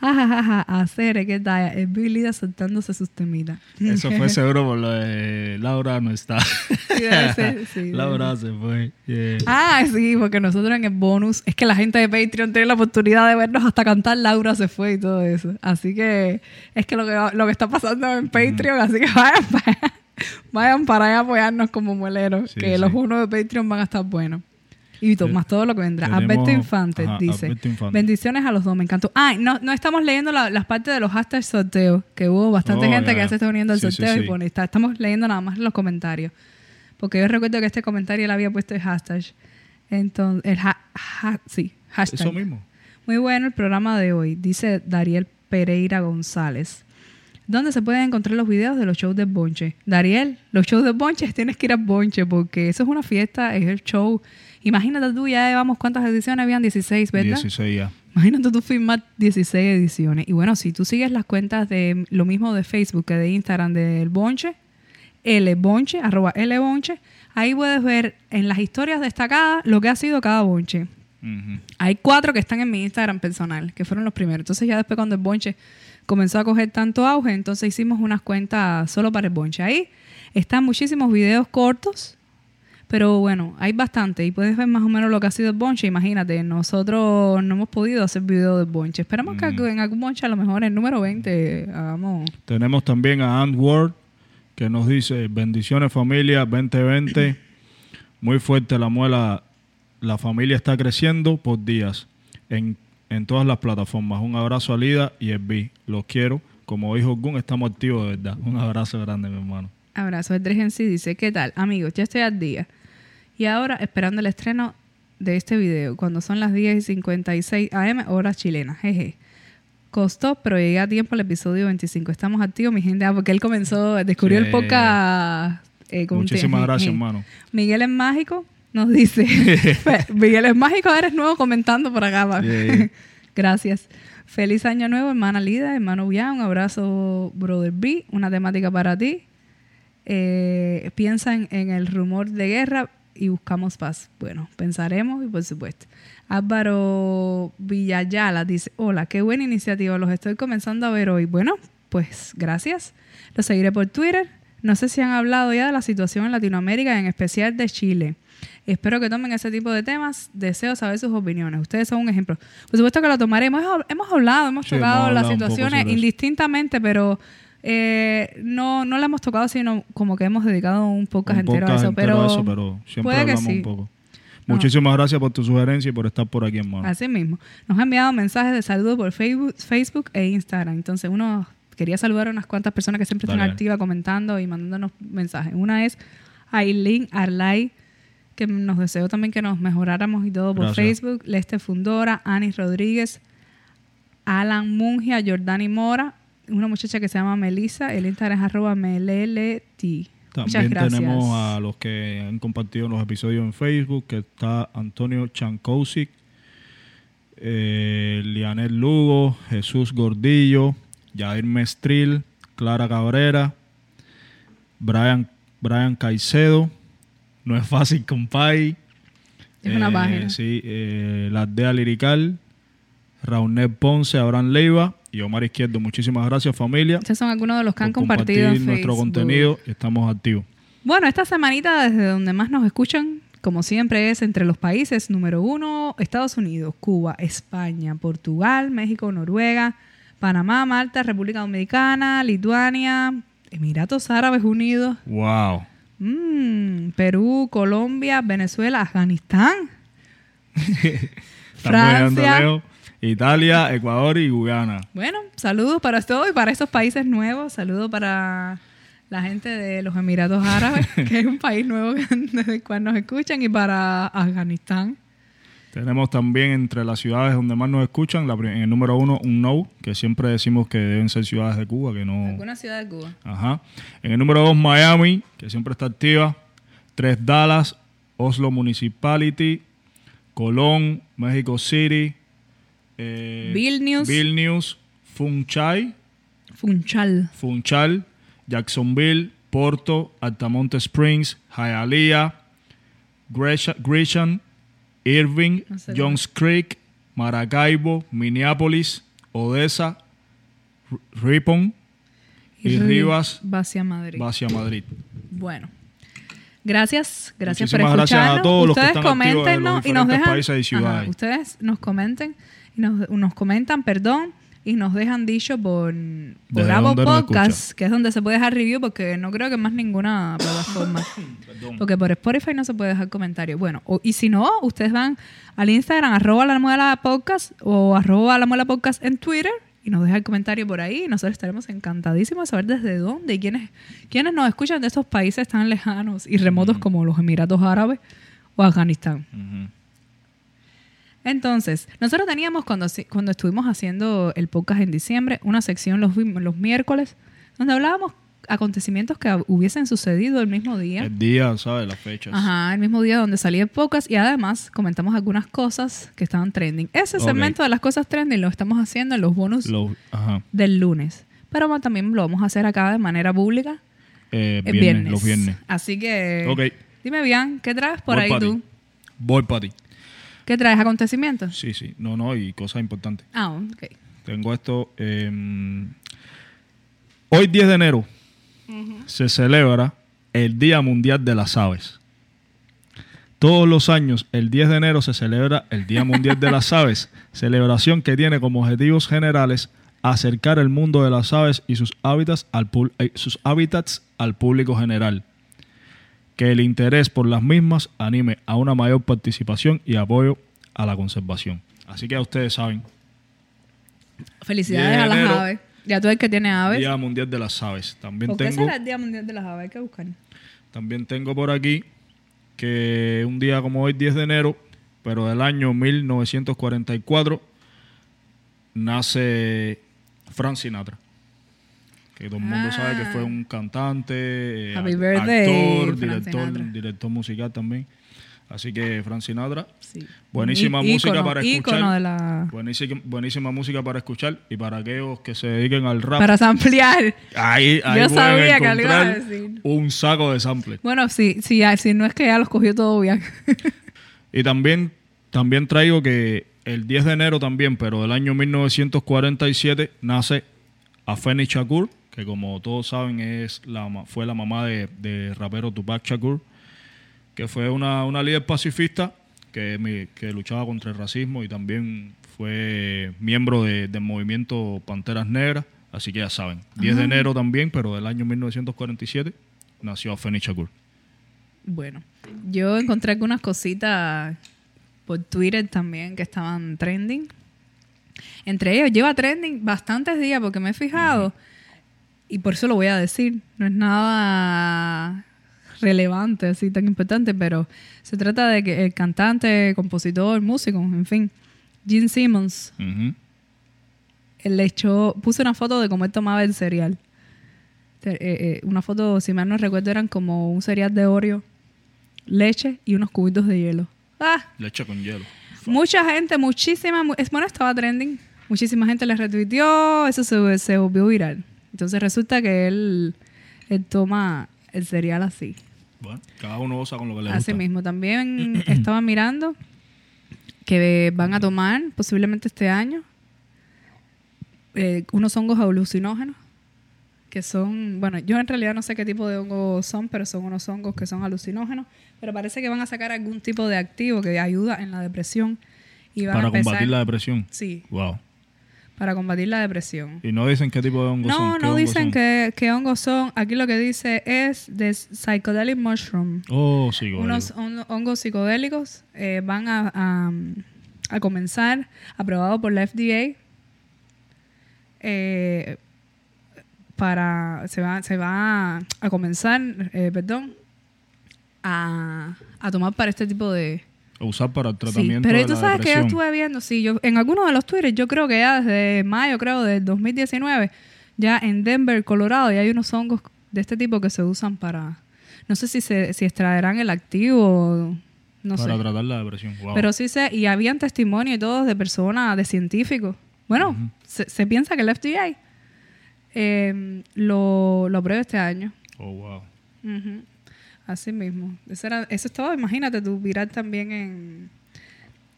Ja, ja, ja, ja. Hacer, ¿qué tal? Es Billy soltándose sus temitas. Eso fue <laughs> seguro por lo de Laura no está. ser, <laughs> sí, Laura se fue. Yeah. Ah, sí, porque nosotros en el bonus, es que la gente de Patreon tiene la oportunidad de vernos hasta cantar Laura se fue y todo eso. Así que es que lo que, lo que está pasando en Patreon, así que <laughs> vayan para, vayan para allá a apoyarnos como mueleros, Sí, que los unos de Patreon van a estar buenos. Y to- más todo lo que vendrá. Alberto Infante ajá, dice, Infante. bendiciones a los dos, me encantó. Ah, no, no estamos leyendo la- las partes de los hashtags sorteos, que hubo bastante Oh, gente que ya se está uniendo al Sí, sorteo sí. y pone, está- estamos leyendo nada más los comentarios. Porque yo recuerdo que este comentario él había puesto el hashtag. Entonces, el ha- ha- sí, hashtag. Eso mismo. Muy bueno el programa de hoy, dice Dariel Pereira González. ¿Dónde se pueden encontrar los videos de los shows de Bonche? Dariel, los shows de Bonche <laughs> tienes que ir a Bonche porque eso es una fiesta, es el show. Imagínate tú, ya llevamos cuántas ediciones, habían 16, ¿verdad? 16 ya. Imagínate tú firmar 16 ediciones. Y bueno, si tú sigues las cuentas de lo mismo de Facebook que de Instagram del Bonche, Lbonche, arroba Lbonche, ahí puedes ver en las historias destacadas lo que ha sido cada bonche. Hay cuatro que están en mi Instagram personal, que fueron los primeros. Entonces ya después cuando el bonche comenzó a coger tanto auge, entonces hicimos unas cuentas solo para el bonche. Ahí están muchísimos videos cortos, pero bueno, hay bastante y puedes ver más o menos lo que ha sido el bonche. Imagínate, nosotros no hemos podido hacer video del bonche. Esperamos que Mm. en algún bonche, a lo mejor el número 20, hagamos... Tenemos también a Ant Ward que nos dice bendiciones familia 2020. Muy fuerte la muela. La familia está creciendo por días en, en todas las plataformas. Un abrazo a Lida y Esbi. Los quiero. Como dijo Gun, estamos activos de verdad. Un abrazo grande, mi hermano. Abrazo. El en sí dice, ¿qué tal? Amigos, ya estoy al día. Y ahora esperando el estreno de este video, cuando son las 10 y 56 AM, horas chilenas. Jeje. Costó, pero llegué a tiempo al episodio 25. Estamos activos, mi gente, ah, porque él comenzó, descubrió Sí. el podcast. eh, Muchísimas gracias, hermano. Miguel es mágico, nos dice. <laughs> Miguel es mágico, eres nuevo comentando por acá. Yeah. <laughs> Gracias. Feliz año nuevo, hermana Lida, hermano Bian. Un abrazo, brother B. Una temática para ti. Eh, piensa en, el rumor de guerra y buscamos paz. Bueno, pensaremos y por supuesto. Álvaro Villayala dice, hola, qué buena iniciativa, los estoy comenzando a ver hoy. Bueno, pues gracias. Lo seguiré por Twitter. No sé si han hablado ya de la situación en Latinoamérica, en especial de Chile. Espero que tomen ese tipo de temas. Deseo saber sus opiniones. Ustedes son un ejemplo. Por supuesto que lo tomaremos. Hemos, hablado, hemos Sí, tocado hemos las hablado poco situaciones indistintamente, pero eh, no, no la hemos tocado, sino como que hemos dedicado un podcast Un entero a eso. entero Pero, a eso, pero siempre puede que hablamos sí. un poco. No. Muchísimas gracias por tu sugerencia y por estar por aquí, hermano. Así mismo. Nos ha enviado mensajes de saludo por Facebook, Facebook e Instagram. Entonces, uno quería saludar a unas cuantas personas que siempre están Dale. activas comentando y mandándonos mensajes. Una es Aileen Arlay, que nos deseó también que nos mejoráramos y todo por Gracias. Facebook. Leste Fundora, Anis Rodríguez, Alan Mungia, Jordani Mora, una muchacha que se llama Melissa. El Instagram es arroba meleleti. También tenemos a los que han compartido los episodios en Facebook, que está Antonio Chankowski, eh, Lianel Lugo, Jesús Gordillo, Jair Mestril, Clara Cabrera, Brian, Brian Caicedo, No es fácil, compay. Es una Eh, página. Sí, eh, La Aldea Lirical, Raúl Ponce, Abraham Leiva y Omar Izquierdo. Muchísimas gracias, familia. Estos son algunos de los que han compartido compartir nuestro contenido. Estamos activos. Bueno, esta semanita desde donde más nos escuchan, como siempre, es entre los países número uno, Estados Unidos, Cuba, España, Portugal, México, Noruega, Panamá, Malta, República Dominicana, Lituania, Emiratos Árabes Unidos, Wow. mm, Perú, Colombia, Venezuela, Afganistán, <laughs> Francia. Italia, Ecuador y Guyana. Bueno, saludos para todos y para esos países nuevos. Saludos para la gente de los Emiratos Árabes, <laughs> que es un país nuevo desde <laughs> el cual nos escuchan, y para Afganistán. Tenemos también entre las ciudades donde más nos escuchan, la en el número uno, un no, que siempre decimos que deben ser ciudades de Cuba, que no. Alguna ciudad de Cuba. Ajá. En el número dos, Miami, que siempre está activa. Tres, Dallas, Oslo Municipality, Colón, México City, eh, Vilnius. Vilnius, Funchal, Funchal. Funchal, Jacksonville, Porto, Altamonte Springs, Hialeah, Gresha- Gresham, Irving, No sé Johns Creek, Maracaibo, Minneapolis, Odessa, Ripon y, Ri- Rivas Hacia Madrid. hacia Madrid. Bueno. Gracias, gracias Muchísimas por gracias a escucharnos. todos los que ustedes están de los y nos dejan países y ciudades. ustedes nos comenten y nos, nos comentan, perdón, y nos dejan dicho por, por Apple Podcast, que es donde se puede dejar review porque no creo que más ninguna <coughs> plataforma. Porque por Spotify no se puede dejar comentario. Bueno, o- y si no, ustedes van al Instagram, arroba la muela podcast o arroba la muela podcast en Twitter y nos dejan el comentario por ahí. Y nosotros estaremos encantadísimos de saber desde dónde y quiénes, quiénes nos escuchan de estos países tan lejanos y remotos como los Emiratos Árabes o Afganistán. Ujú. Entonces, nosotros teníamos cuando, cuando estuvimos haciendo el podcast en diciembre, una sección los, los miércoles donde hablábamos acontecimientos que hubiesen sucedido el mismo día. El día, ¿sabes? Las fechas. Ajá, el mismo día donde salía el podcast y además comentamos algunas cosas que estaban trending. Ese segmento de las cosas trending lo estamos haciendo en los bonus ajá. del lunes. Pero también lo vamos a hacer acá de manera pública Eh, el viernes, viernes. Los viernes. Así que dime bien, ¿qué traes por Voy ahí tú? Voy para ti. ¿Qué traes? ¿Acontecimientos? Sí, sí. No, no, y cosas importantes. Ah, ok. Tengo esto. eh, hoy, 10 de enero, se celebra el Día Mundial de las Aves. Todos los años, el 10 de enero, se celebra el Día Mundial de las <laughs> Aves, celebración que tiene como objetivos generales acercar el mundo de las aves y sus hábitats al, pul- eh, sus hábitats al público general. Que el interés por las mismas anime a una mayor participación y apoyo a la conservación. Así que ya ustedes saben, Felicidades 10 de a las aves. Ya tú el que tiene aves. Día Mundial de las Aves. También ¿Por qué tengo, será el Día Mundial de las Aves? Hay que buscar. también tengo por aquí que un día como hoy, 10 de enero, pero del año 1944, nace Frank Sinatra. Que todo el mundo Ah. sabe que fue un cantante, eh, birthday, actor, director, director musical también. Así que Frank Sinatra, Sí. Buenísima música ícono, para escuchar. la... buenísima, buenísima música para escuchar y para aquellos que se dediquen al rap. Para ampliar. Ahí, ahí Yo sabía que le ibas a decir. un saco de samples. Bueno, sí, sí, si no es que ya los cogió todo bien. <laughs> Y también, también traigo que el 10 de enero también, pero del año 1947, nace Afeni Shakur, que como todos saben es la, fue la mamá de, de rapero Tupac Shakur. que fue una, una líder pacifista que, que luchaba contra el racismo y también fue miembro de- del movimiento Panteras Negras. Así que ya saben, 10 de enero también, pero del año 1947, nació Afeni Shakur. Bueno, yo encontré algunas cositas por Twitter también que estaban trending. Entre ellos, lleva trending bastantes días porque me he fijado y por eso lo voy a decir. No es nada relevante, así tan importante, pero se trata de que el cantante, compositor, músico, en fin, Gene Simmons, Ujú. él le echó, puso una foto de cómo él tomaba el cereal. Eh, eh, una foto, si mal no recuerdo, eran como un cereal de Oreo, leche y unos cubitos de hielo. Ah, Leche con hielo. mucha gente, muchísima, mu- es bueno, estaba trending. Muchísima gente le retuiteó, eso se, se volvió viral. Entonces resulta que él, él toma el cereal así. Bueno, cada uno usa con lo que le Así gusta. mismo. También <clears throat> estaba mirando que van a tomar posiblemente este año eh, unos hongos alucinógenos que son, bueno, yo en realidad no sé qué tipo de hongos son, pero son unos hongos que son alucinógenos, pero parece que van a sacar algún tipo de activo que ayuda en la depresión y van Para a empezar, combatir la depresión. Sí, Wow. Para combatir la depresión. Y no dicen qué tipo de hongos son. No, ¿Qué no hongos dicen son? qué, qué hongos son. Aquí lo que dice es de psychedelic mushroom. Oh, sí, Unos hon- hongos psicodélicos eh, van a, a, a comenzar, aprobado por la FDA, eh, para, se va, se va a comenzar, eh, perdón, a, a tomar para este tipo de... Usar para el Sí, tratamiento pero de tú la sabes que yo estuve viendo, sí, yo en algunos de los Twitter, yo creo que ya desde mayo, creo, del 2019, ya en Denver, Colorado, ya hay unos hongos de este tipo que se usan para, no sé si se si extraerán el activo, no para sé. tratar la depresión. Wow. Pero sí sé, y habían testimonios y todos de personas, de científicos. Bueno, se, se piensa que el FDA eh, lo, lo aprueba este año. oh, wow. Ujú. Así mismo. Eso, era, eso estaba, imagínate tú, viral también en,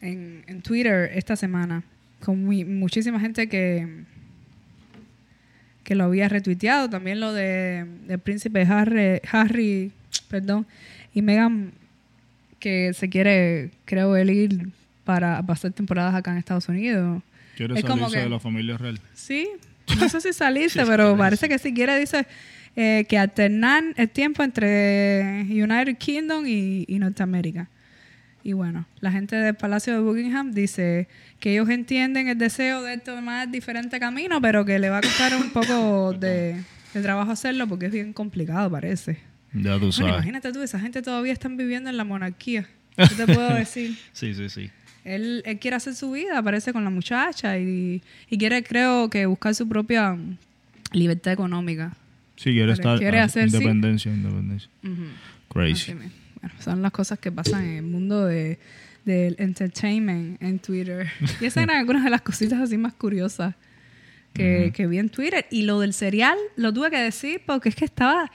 en, en Twitter esta semana. Con muy- muchísima gente que, que lo había retuiteado. También lo de del príncipe Harry, Harry perdón, y Meghan, que se quiere, creo él, ir para pasar temporadas acá en Estados Unidos. Quiere Es como que- de la familia real. Sí, no sé si salirse, <laughs> pero parece que sí quiere, dice, eh, que alternar el tiempo entre United Kingdom y, y Norteamérica. Y bueno, la gente del Palacio de Buckingham dice que ellos entienden el deseo de tomar diferente camino, pero que le va a costar un poco de, de trabajo hacerlo porque es bien complicado, parece. Ya tú Bueno, sabes. imagínate tú, esa gente todavía están viviendo en la monarquía. ¿Qué te puedo <laughs> decir? Sí, sí, sí. Él, él quiere hacer su vida, aparece con la muchacha y, y quiere, creo que, buscar su propia libertad económica. Sí, quiere Pero estar quiere ah, sí. independencia, independencia. Ujú. Crazy. Bueno, son las cosas que pasan en el mundo de, del entertainment en Twitter. Y esas eran <laughs> algunas de las cositas así más curiosas que, que vi en Twitter. Y lo del cereal lo tuve que decir porque es que estaba,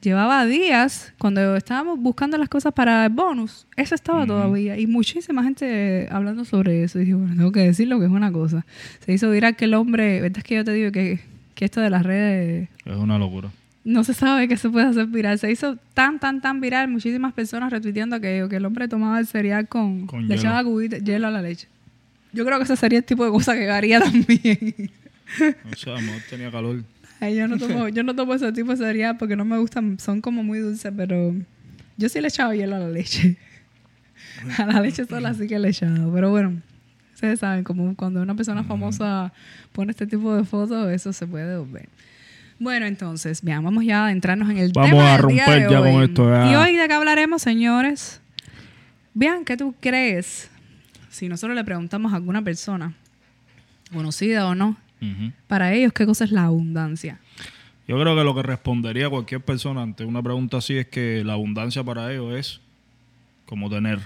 llevaba días cuando estábamos buscando las cosas para el bonus. Eso estaba todavía. Y muchísima gente hablando sobre eso. Y dije, bueno, tengo que decirlo que es una cosa. Se hizo viral que el hombre, ¿verdad es que yo te digo que, que esto de las redes Es una locura. no se sabe que se puede hacer viral. Se hizo tan, tan, tan viral. Muchísimas personas retuiteando que, que el hombre tomaba el cereal con... Con le hielo. echaba hielo a la leche. Yo creo que ese sería el tipo de cosa que haría <laughs> también. O sea, a lo mejor tenía calor. Ay, yo, no tomo, yo no tomo ese tipo de cereal porque no me gustan. Son como muy dulces, pero... Yo sí le echaba hielo a la leche. <laughs> A la leche sola sí que le echaba. Pero bueno, ustedes saben, como cuando una persona famosa pone este tipo de fotos, eso se puede ver. Bueno, entonces, vean, vamos ya a entrarnos en el Vamos tema a del día romper de ya hoy. con esto, ya. Y hoy de qué hablaremos, señores. Vean, ¿qué tú crees? Si nosotros le preguntamos a alguna persona, conocida o no, para ellos, ¿qué cosa es la abundancia? Yo creo que lo que respondería cualquier persona ante una pregunta así es que la abundancia para ellos es como tener.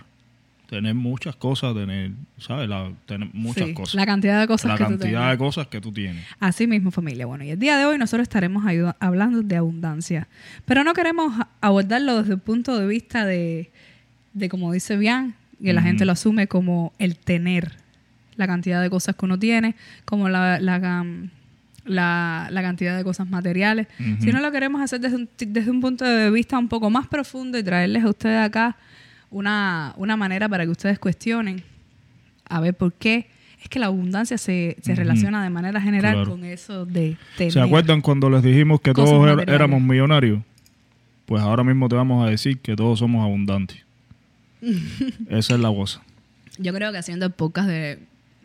Tener muchas cosas, tener, ¿sabes? La- tener muchas Sí, cosas. La cantidad de cosas La que tú cantidad tengas. de cosas que tú tienes. Así mismo, familia. Bueno, y el día de hoy nosotros estaremos hablando de abundancia. Pero no queremos abordarlo desde el punto de vista de, de como dice Bian, que la gente lo asume como el tener la cantidad de cosas que uno tiene, como la, la, um, la, la cantidad de cosas materiales, sino lo queremos hacer desde un, desde un punto de vista un poco más profundo y traerles a ustedes acá una, una manera para que ustedes cuestionen a ver por qué es que la abundancia se, se relaciona de manera general Claro. con eso de tener. ¿Se acuerdan cuando les dijimos que todos er- éramos millonarios? Pues ahora mismo te vamos a decir que todos somos abundantes. <laughs> Esa es la cosa. Yo creo que haciendo el podcast de,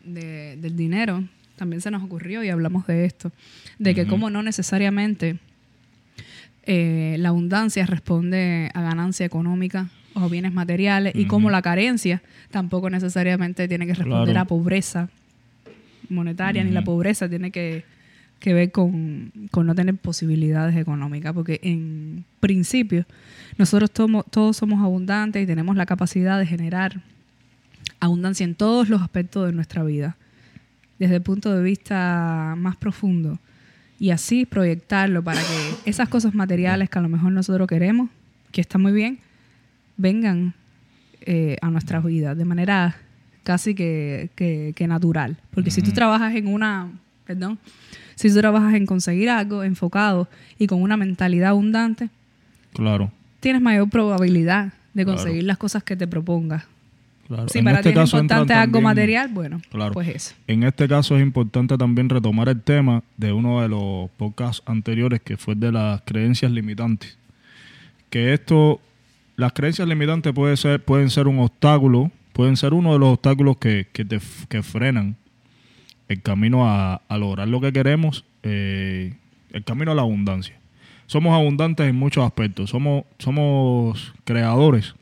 de- del dinero, también se nos ocurrió y hablamos de esto, de que como no necesariamente eh, la abundancia responde a ganancia económica o bienes materiales y como la carencia tampoco necesariamente tiene que responder Claro. a pobreza monetaria ni la pobreza tiene que, que ver con, con no tener posibilidades económicas porque en principio nosotros tomo- todos somos abundantes y tenemos la capacidad de generar abundancia en todos los aspectos de nuestra vida, desde el punto de vista más profundo, y así proyectarlo para que esas cosas materiales que a lo mejor nosotros queremos, que está muy bien, vengan eh, a nuestras vidas de manera casi que, que- que natural. Porque si tú trabajas en una, perdón, si tú trabajas en conseguir algo enfocado y con una mentalidad abundante, Claro. tienes mayor probabilidad de Claro. conseguir las cosas que te propongas. claro. Si En para este ti es caso importante algo también- material, bueno, Claro. pues eso. En este caso es importante también retomar el tema de uno de los podcasts anteriores que fue de las creencias limitantes. Que esto, las creencias limitantes puede ser, pueden ser un obstáculo, pueden ser uno de los obstáculos que, que te que frenan el camino a, a lograr lo que queremos, eh, el camino a la abundancia. Somos abundantes en muchos aspectos, somos, somos creadores,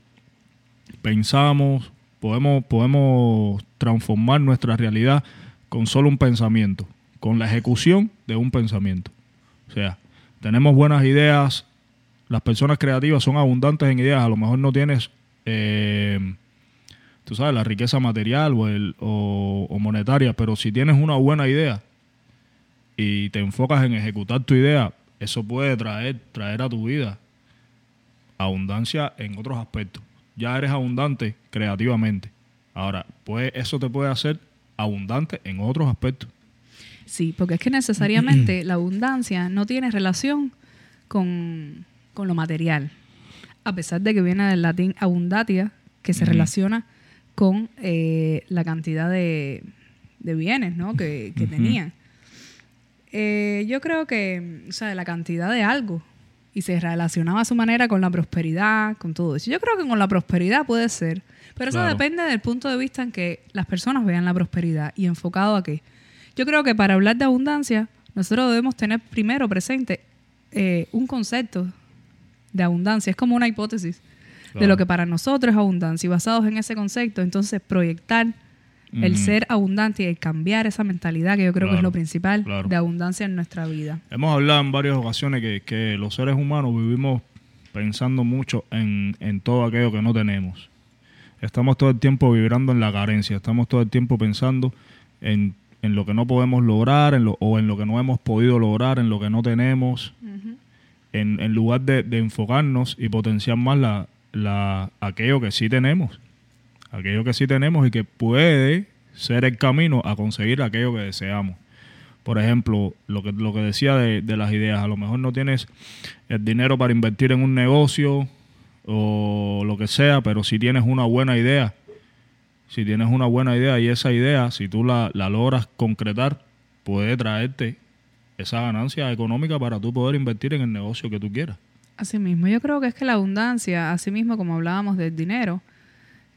pensamos, podemos, podemos transformar nuestra realidad con solo un pensamiento, con la ejecución de un pensamiento. O sea, tenemos buenas ideas, las personas creativas son abundantes en ideas, a lo mejor no tienes, eh, tú sabes, la riqueza material o, el- o- o monetaria, pero si tienes una buena idea y te enfocas en ejecutar tu idea, eso puede traer, traer a tu vida abundancia en otros aspectos. Ya eres abundante creativamente. Ahora, pues eso te puede hacer abundante en otros aspectos. Sí, porque es que necesariamente <clears throat> la abundancia no tiene relación con, con lo material. A pesar de que viene del latín abundatia, que se relaciona con eh, la cantidad de, de bienes ¿no? que, que tenían. Eh, yo creo que, o sea, la cantidad de algo. Y se relacionaba a su manera con la prosperidad, con todo eso. Yo creo que con la prosperidad puede ser. Pero eso depende del punto de vista en que las personas vean la prosperidad y enfocado a qué. Yo creo que para hablar de abundancia, nosotros debemos tener primero presente eh, un concepto de abundancia. Es como una hipótesis de lo que para nosotros es abundancia. Y basados en ese concepto, entonces proyectar el ser abundante y el cambiar esa mentalidad, que yo creo que es lo principal claro. de abundancia en nuestra vida. Hemos hablado en varias ocasiones que, que los seres humanos vivimos pensando mucho en, en todo aquello que no tenemos. Estamos todo el tiempo vibrando en la carencia, estamos todo el tiempo pensando en, en lo que no podemos lograr en lo, o en lo que no hemos podido lograr, en lo que no tenemos, en, lugar de, de enfocarnos y potenciar más la, la, aquello que sí tenemos, aquello que sí tenemos y que puede ser el camino a conseguir aquello que deseamos. Por ejemplo, lo que, lo que decía de, de las ideas, a lo mejor no tienes el dinero para invertir en un negocio o lo que sea, pero si tienes una buena idea, si tienes una buena idea y esa idea, si tú la, la logras concretar, puede traerte esa ganancia económica para tú poder invertir en el negocio que tú quieras. Así mismo, yo creo que es que la abundancia, así mismo como hablábamos del dinero,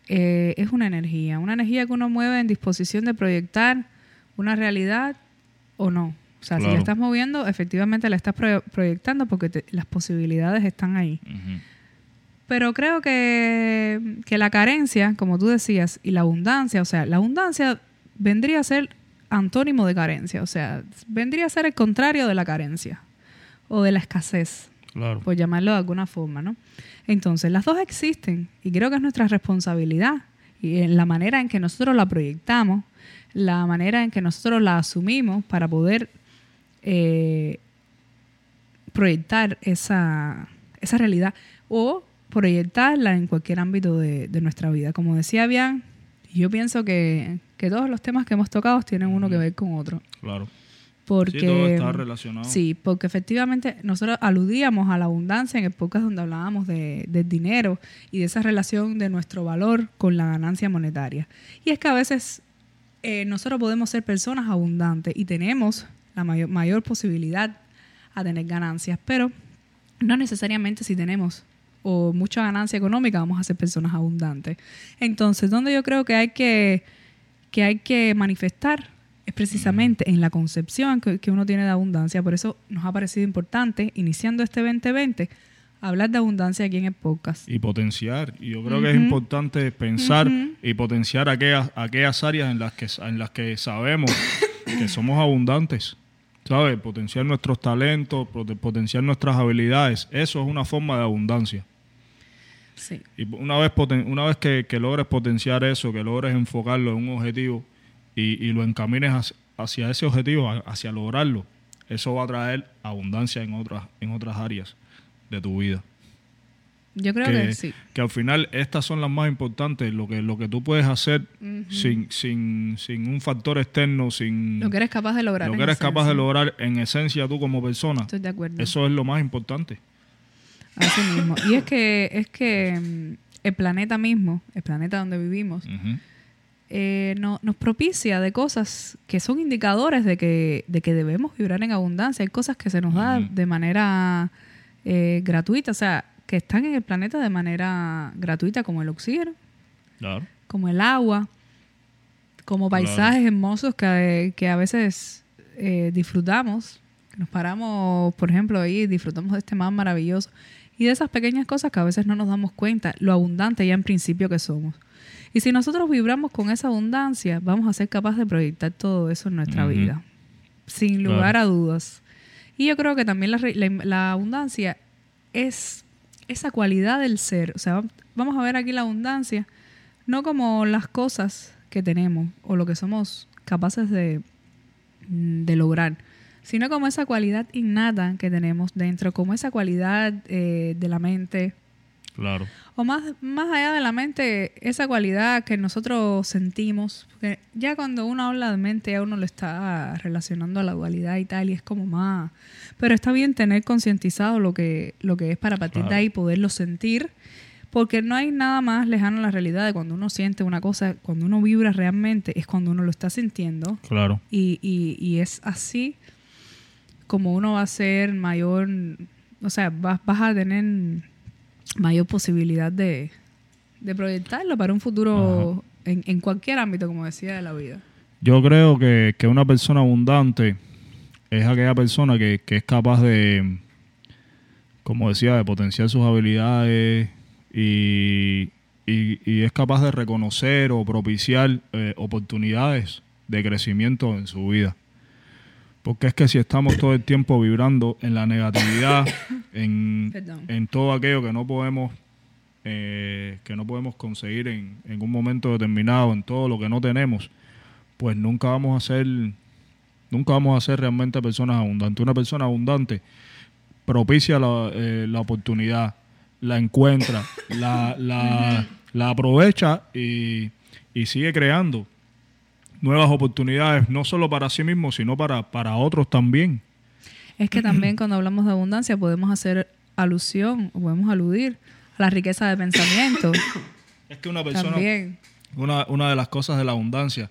eh, es una energía, una energía que uno mueve en disposición de proyectar una realidad o no. O sea, si la estás moviendo, efectivamente la estás pro- proyectando porque te- las posibilidades están ahí. Pero creo que, que la carencia, como tú decías, y la abundancia, o sea, la abundancia vendría a ser antónimo de carencia, o sea, vendría a ser el contrario de la carencia o de la escasez Claro. por llamarlo de alguna forma, ¿no? Entonces, las dos existen y creo que es nuestra responsabilidad y en la manera en que nosotros la proyectamos, la manera en que nosotros la asumimos para poder eh, proyectar esa, esa realidad o proyectarla en cualquier ámbito de, de nuestra vida. Como decía Yo pienso que, que todos los temas que hemos tocado tienen uno que ver con otro. Claro. Porque, Sí, todo está relacionado. Sí, porque efectivamente nosotros aludíamos a la abundancia en épocas donde hablábamos de, del dinero y de esa relación de nuestro valor con la ganancia monetaria. Y es que a veces eh, nosotros podemos ser personas abundantes y tenemos la mayor, mayor posibilidad a tener ganancias, pero no necesariamente si tenemos o mucha ganancia económica vamos a ser personas abundantes. Entonces, donde yo creo que hay que, que, hay que manifestar es precisamente en la concepción que, que uno tiene de abundancia. Por eso nos ha parecido importante, iniciando este 2020, hablar de abundancia aquí en el podcast. Y potenciar. Y yo creo que es importante pensar y potenciar aquellas, aquellas áreas en las, que, en las que sabemos que somos abundantes. ¿Sabes? Potenciar nuestros talentos, potenciar nuestras habilidades. Eso es una forma de abundancia. Sí. Y una vez, poten- una vez que, que logres potenciar eso, que logres enfocarlo en un objetivo y, y lo encamines hacia, hacia ese objetivo, hacia lograrlo, eso va a traer abundancia en otras, en otras áreas de tu vida. Yo creo que, sí. que al final estas son las más importantes, lo que, lo que tú puedes hacer sin, sin, sin un factor externo, sin Lo que eres capaz de lograr. lo que eres capaz de lograr en esencia tú como persona. Estoy de acuerdo. Eso es lo más importante. Así mismo. Y es <laughs> que, es que mm, el planeta mismo, el planeta donde vivimos, eh, no- nos propicia de cosas que son indicadores de que, de que debemos vibrar en abundancia. Hay cosas que se nos da Ujú. de manera eh, gratuita, o sea, que están en el planeta de manera gratuita, como el oxígeno, Claro. como el agua, como Claro. paisajes hermosos que, que a veces eh, disfrutamos, nos paramos, por ejemplo, ahí y disfrutamos de este mar maravilloso y de esas pequeñas cosas que a veces no nos damos cuenta, lo abundante ya en principio que somos. Y si nosotros vibramos con esa abundancia, vamos a ser capaces de proyectar todo eso en nuestra vida, sin Claro. lugar a dudas. Y yo creo que también la, la- la abundancia es esa cualidad del ser. O sea, vamos a ver aquí la abundancia no como las cosas que tenemos o lo que somos capaces de, de lograr, sino como esa cualidad innata que tenemos dentro, como esa cualidad eh, de la mente, Claro. o más, más allá de la mente, esa cualidad que nosotros sentimos, porque ya cuando uno habla de mente, ya uno lo está relacionando a la dualidad y tal, y es como más... Pero está bien tener concientizado lo que, lo que es para partir de Claro. ahí poderlo sentir, porque no hay nada más lejano a la realidad de cuando uno siente una cosa, cuando uno vibra realmente, es cuando uno lo está sintiendo, Claro. y, y, y es así como uno va a ser mayor, o sea, vas, vas a tener mayor posibilidad de, de proyectarlo para un futuro en, en cualquier ámbito, como decía, de la vida. Yo creo que, que una persona abundante es aquella persona que, que es capaz de, como decía, de potenciar sus habilidades y, y- y es capaz de reconocer o propiciar eh, oportunidades de crecimiento en su vida. Porque es que si estamos todo el tiempo vibrando en la negatividad, <coughs> en, en todo aquello que no podemos eh, que no podemos conseguir en, en un momento determinado, en todo lo que no tenemos, pues nunca vamos a ser nunca vamos a ser realmente personas abundantes. Una persona abundante propicia la, eh, la oportunidad, la encuentra, la, la, la aprovecha y, y sigue creando nuevas oportunidades, no solo para sí mismo, sino para, para otros también. Es que también cuando hablamos de abundancia podemos hacer alusión podemos aludir a la riqueza de pensamiento. <coughs> Es que una persona, también. una, una de las cosas de la abundancia,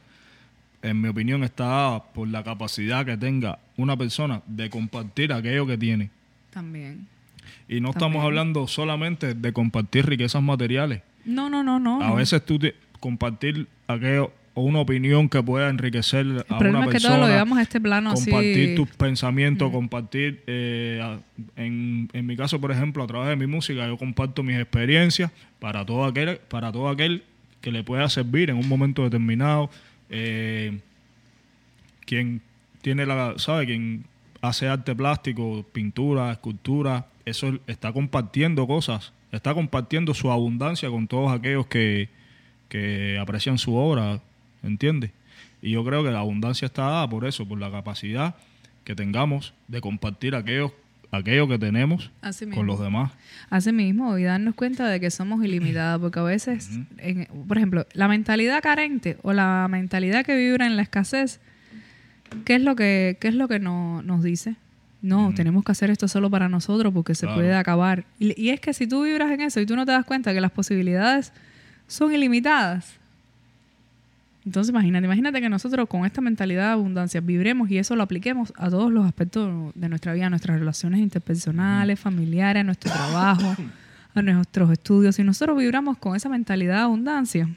en mi opinión, está dada por la capacidad que tenga una persona de compartir aquello que tiene. También. Y no También. estamos hablando solamente de compartir riquezas materiales. No, no, no, no. A veces tú te- compartir aquello una opinión que pueda enriquecer El a una es que persona. todo lo llevamos a este plano así. compartir tus pensamientos, compartir, eh, a- en, en mi caso, por ejemplo, a través de mi música, yo comparto mis experiencias para todo aquel, para todo aquel que le pueda servir en un momento determinado. Eh, quien tiene la, sabe, quien hace arte plástico, pintura, escultura, eso está compartiendo cosas, está compartiendo su abundancia con todos aquellos que, que aprecian su obra, ¿entiendes? Y yo creo que la abundancia está dada por eso, por la capacidad que tengamos de compartir aquello, aquello que tenemos Así mismo. con los demás. Así mismo, y darnos cuenta de que somos <clears throat> ilimitados, porque a veces, en- por ejemplo, la mentalidad carente o la mentalidad que vibra en la escasez ¿qué es lo que, qué es lo que no- nos dice? No, tenemos que hacer esto solo para nosotros porque se Claro. puede acabar. Y, y es que si tú vibras en eso y tú no te das cuenta que las posibilidades son ilimitadas, entonces imagínate, imagínate que nosotros con esta mentalidad de abundancia vibremos y eso lo apliquemos a todos los aspectos de nuestra vida, a nuestras relaciones interpersonales, familiares, a nuestro trabajo, a nuestros estudios. Si nosotros vibramos con esa mentalidad de abundancia,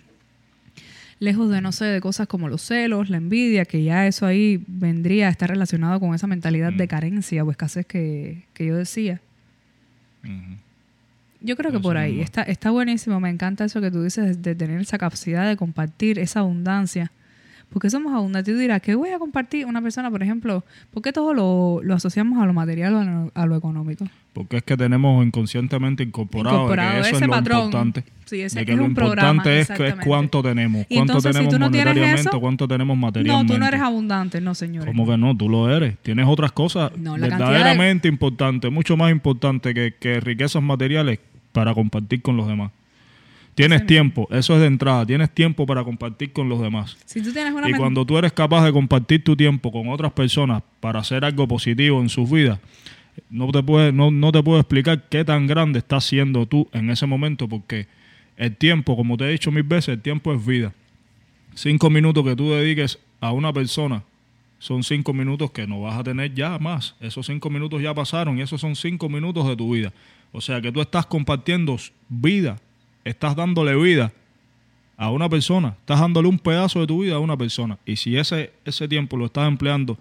lejos de, no sé, de cosas como los celos, la envidia, que ya eso ahí vendría a estar relacionado con esa mentalidad de carencia o escasez que, que yo decía. Yo creo que por ahí está, está buenísimo. Me encanta eso que tú dices de tener esa capacidad de compartir esa abundancia. Porque somos abundantes. Tú dirás, ¿qué voy a compartir una persona, por ejemplo? ¿Por qué todo lo, lo asociamos a lo material o a lo, a lo económico? Porque es que tenemos inconscientemente incorporado, de Incorporado que eso ese es lo patrón. importante. Sí, ese de que es lo un programa, importante es, que- es cuánto tenemos, cuánto entonces, si tenemos tú no monetariamente, eso, cuánto tenemos No, materialmente. tú no eres abundante, no, señores. Como que no, tú lo eres. Tienes otras cosas No, verdaderamente importantes, mucho más importantes que, que riquezas materiales para compartir con los demás. Tienes tiempo, eso es de entrada, tienes tiempo para compartir con los demás. Si tú tienes una Y cuando tú eres capaz de compartir tu tiempo con otras personas para hacer algo positivo en sus vidas, no te, puede, no, no te puedo explicar qué tan grande estás siendo tú en ese momento, porque el tiempo, como te he dicho mil veces, el tiempo es vida. Cinco minutos que tú dediques a una persona son cinco minutos que no vas a tener ya más. Esos cinco minutos ya pasaron y esos son cinco minutos de tu vida. O sea que tú estás compartiendo vida, estás dándole vida a una persona, estás dándole un pedazo de tu vida a una persona. Y si ese, ese tiempo lo estás empleando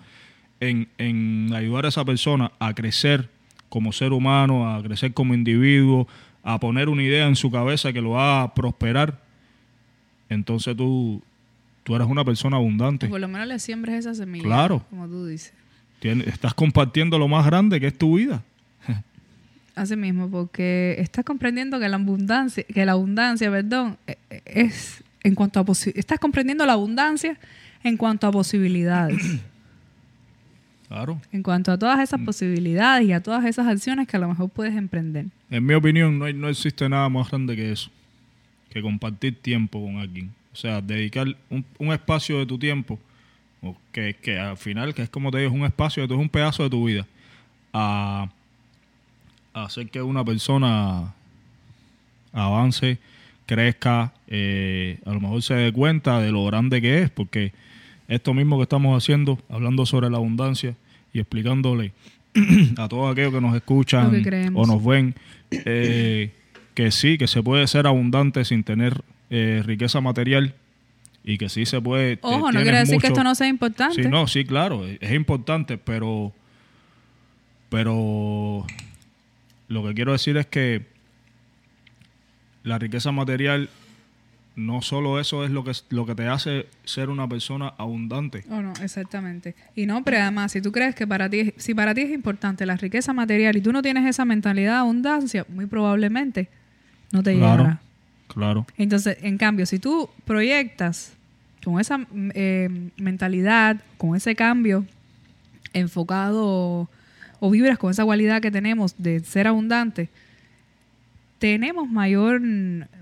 en, en ayudar a esa persona a crecer como ser humano, a crecer como individuo, a poner una idea en su cabeza que lo va a prosperar, entonces tú, tú eres una persona abundante. Por lo menos le siembres esa semilla. Claro. Como tú dices. Tienes- estás compartiendo lo más grande que es tu vida. Así mismo, porque estás comprendiendo que la abundancia, que la abundancia, perdón, e- e- es en cuanto a estás comprendiendo la abundancia en cuanto a posibilidades, <clears throat> Claro. en cuanto a todas esas posibilidades y a todas esas acciones que a lo mejor puedes emprender. En mi opinión, no, hay- no existe nada más grande que eso, que compartir tiempo con alguien. O sea, dedicar un, un espacio de tu tiempo, que, que al final, que es como te digo, es un espacio, es un pedazo de tu vida, a hacer que una persona avance, crezca, eh, a lo mejor se dé cuenta de lo grande que es, porque esto mismo que estamos haciendo, hablando sobre la abundancia y explicándole <clears throat> a todos aquellos que nos escuchan que o nos ven, eh, que sí, que se puede ser abundante sin tener eh, riqueza material y que sí se puede. Ojo, no quiere decir que esto no sea importante. Sí, no, sí, claro, es importante, pero, pero lo que quiero decir es que la riqueza material no solo eso es lo que lo que te hace ser una persona abundante. O no, exactamente. Y no, pero además, si tú crees que para ti, si para ti es importante la riqueza material y tú no tienes esa mentalidad de abundancia, muy probablemente no te Claro, llegará. claro. Entonces, en cambio, si tú proyectas con esa eh, mentalidad, con ese cambio enfocado o vibras con esa cualidad que tenemos de ser abundante, tenemos mayor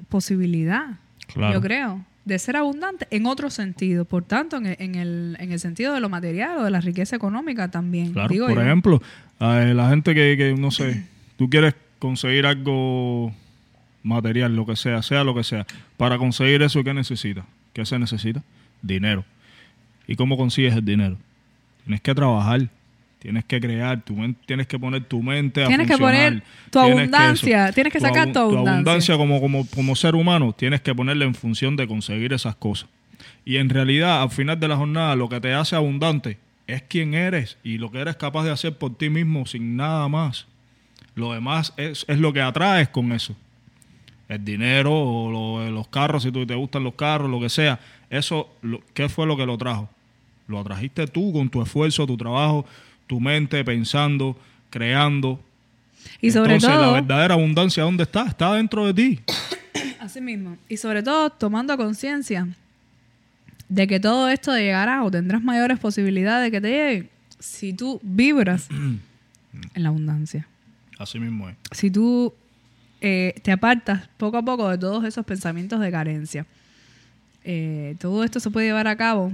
posibilidad, Claro. yo creo, de ser abundante en otro sentido. Por tanto, en el, en el, en el sentido de lo material o de la riqueza económica también. Claro, digo por yo. ejemplo, eh, la gente que, que, no sé, tú quieres conseguir algo material, lo que sea, sea lo que sea, para conseguir eso, ¿qué necesitas? ¿Qué se necesita? Dinero. ¿Y cómo consigues el dinero? Tienes que trabajar, tienes que crear, tu tienes que poner tu mente a Tienes que poner tu Tienes que eso. abundancia, tienes que sacar abu- tu abundancia. como, como, como ser humano, tienes que ponerle en función de conseguir esas cosas. Y en realidad, al final de la jornada, lo que te hace abundante es quién eres y lo que eres capaz de hacer por ti mismo sin nada más. Lo demás es, es lo que atraes con eso. El dinero o lo- los carros, si tú te gustan los carros, lo que sea. Eso, lo- ¿qué fue lo que lo trajo? Lo atrajiste tú con tu esfuerzo, tu trabajo, tu mente pensando, creando. Y sobre Entonces, la todo, verdadera abundancia, ¿dónde está? Está dentro de ti. <coughs> Así mismo. Y sobre todo tomando conciencia de que todo esto llegará o tendrás mayores posibilidades de que te llegue si tú vibras <coughs> en la abundancia. Así mismo es. Si tú eh, te apartas poco a poco de todos esos pensamientos de carencia. Eh, todo esto se puede llevar a cabo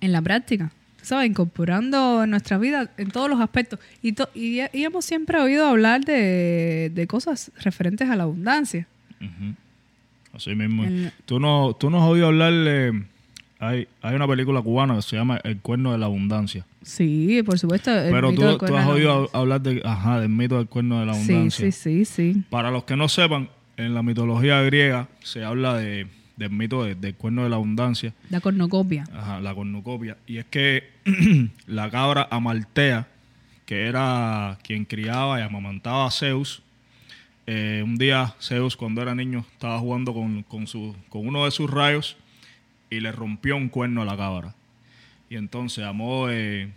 en la práctica. ¿Sabes? Incorporando nuestra vida en todos los aspectos. Y, to- y, y hemos siempre oído hablar de, de cosas referentes a la abundancia. Así mismo. El- ¿Tú no, tú no has oído hablar de... Hay, hay una película cubana que se llama El cuerno de la abundancia. Sí, por supuesto. el Pero mito tú, del tú cuerno has oído hablar de, ajá, del mito del cuerno de la Sí, abundancia. sí, sí, sí. Para los que no sepan, en la mitología griega se habla de, del mito de- del cuerno de la abundancia, La cornucopia. ajá, la cornucopia. Y es que <clears throat> la cabra Amaltea, que era quien criaba y amamantaba a Zeus, eh, un día Zeus cuando era niño estaba jugando con, con, su, con uno de sus rayos y le rompió un cuerno a la cabra. Y entonces, a modo de-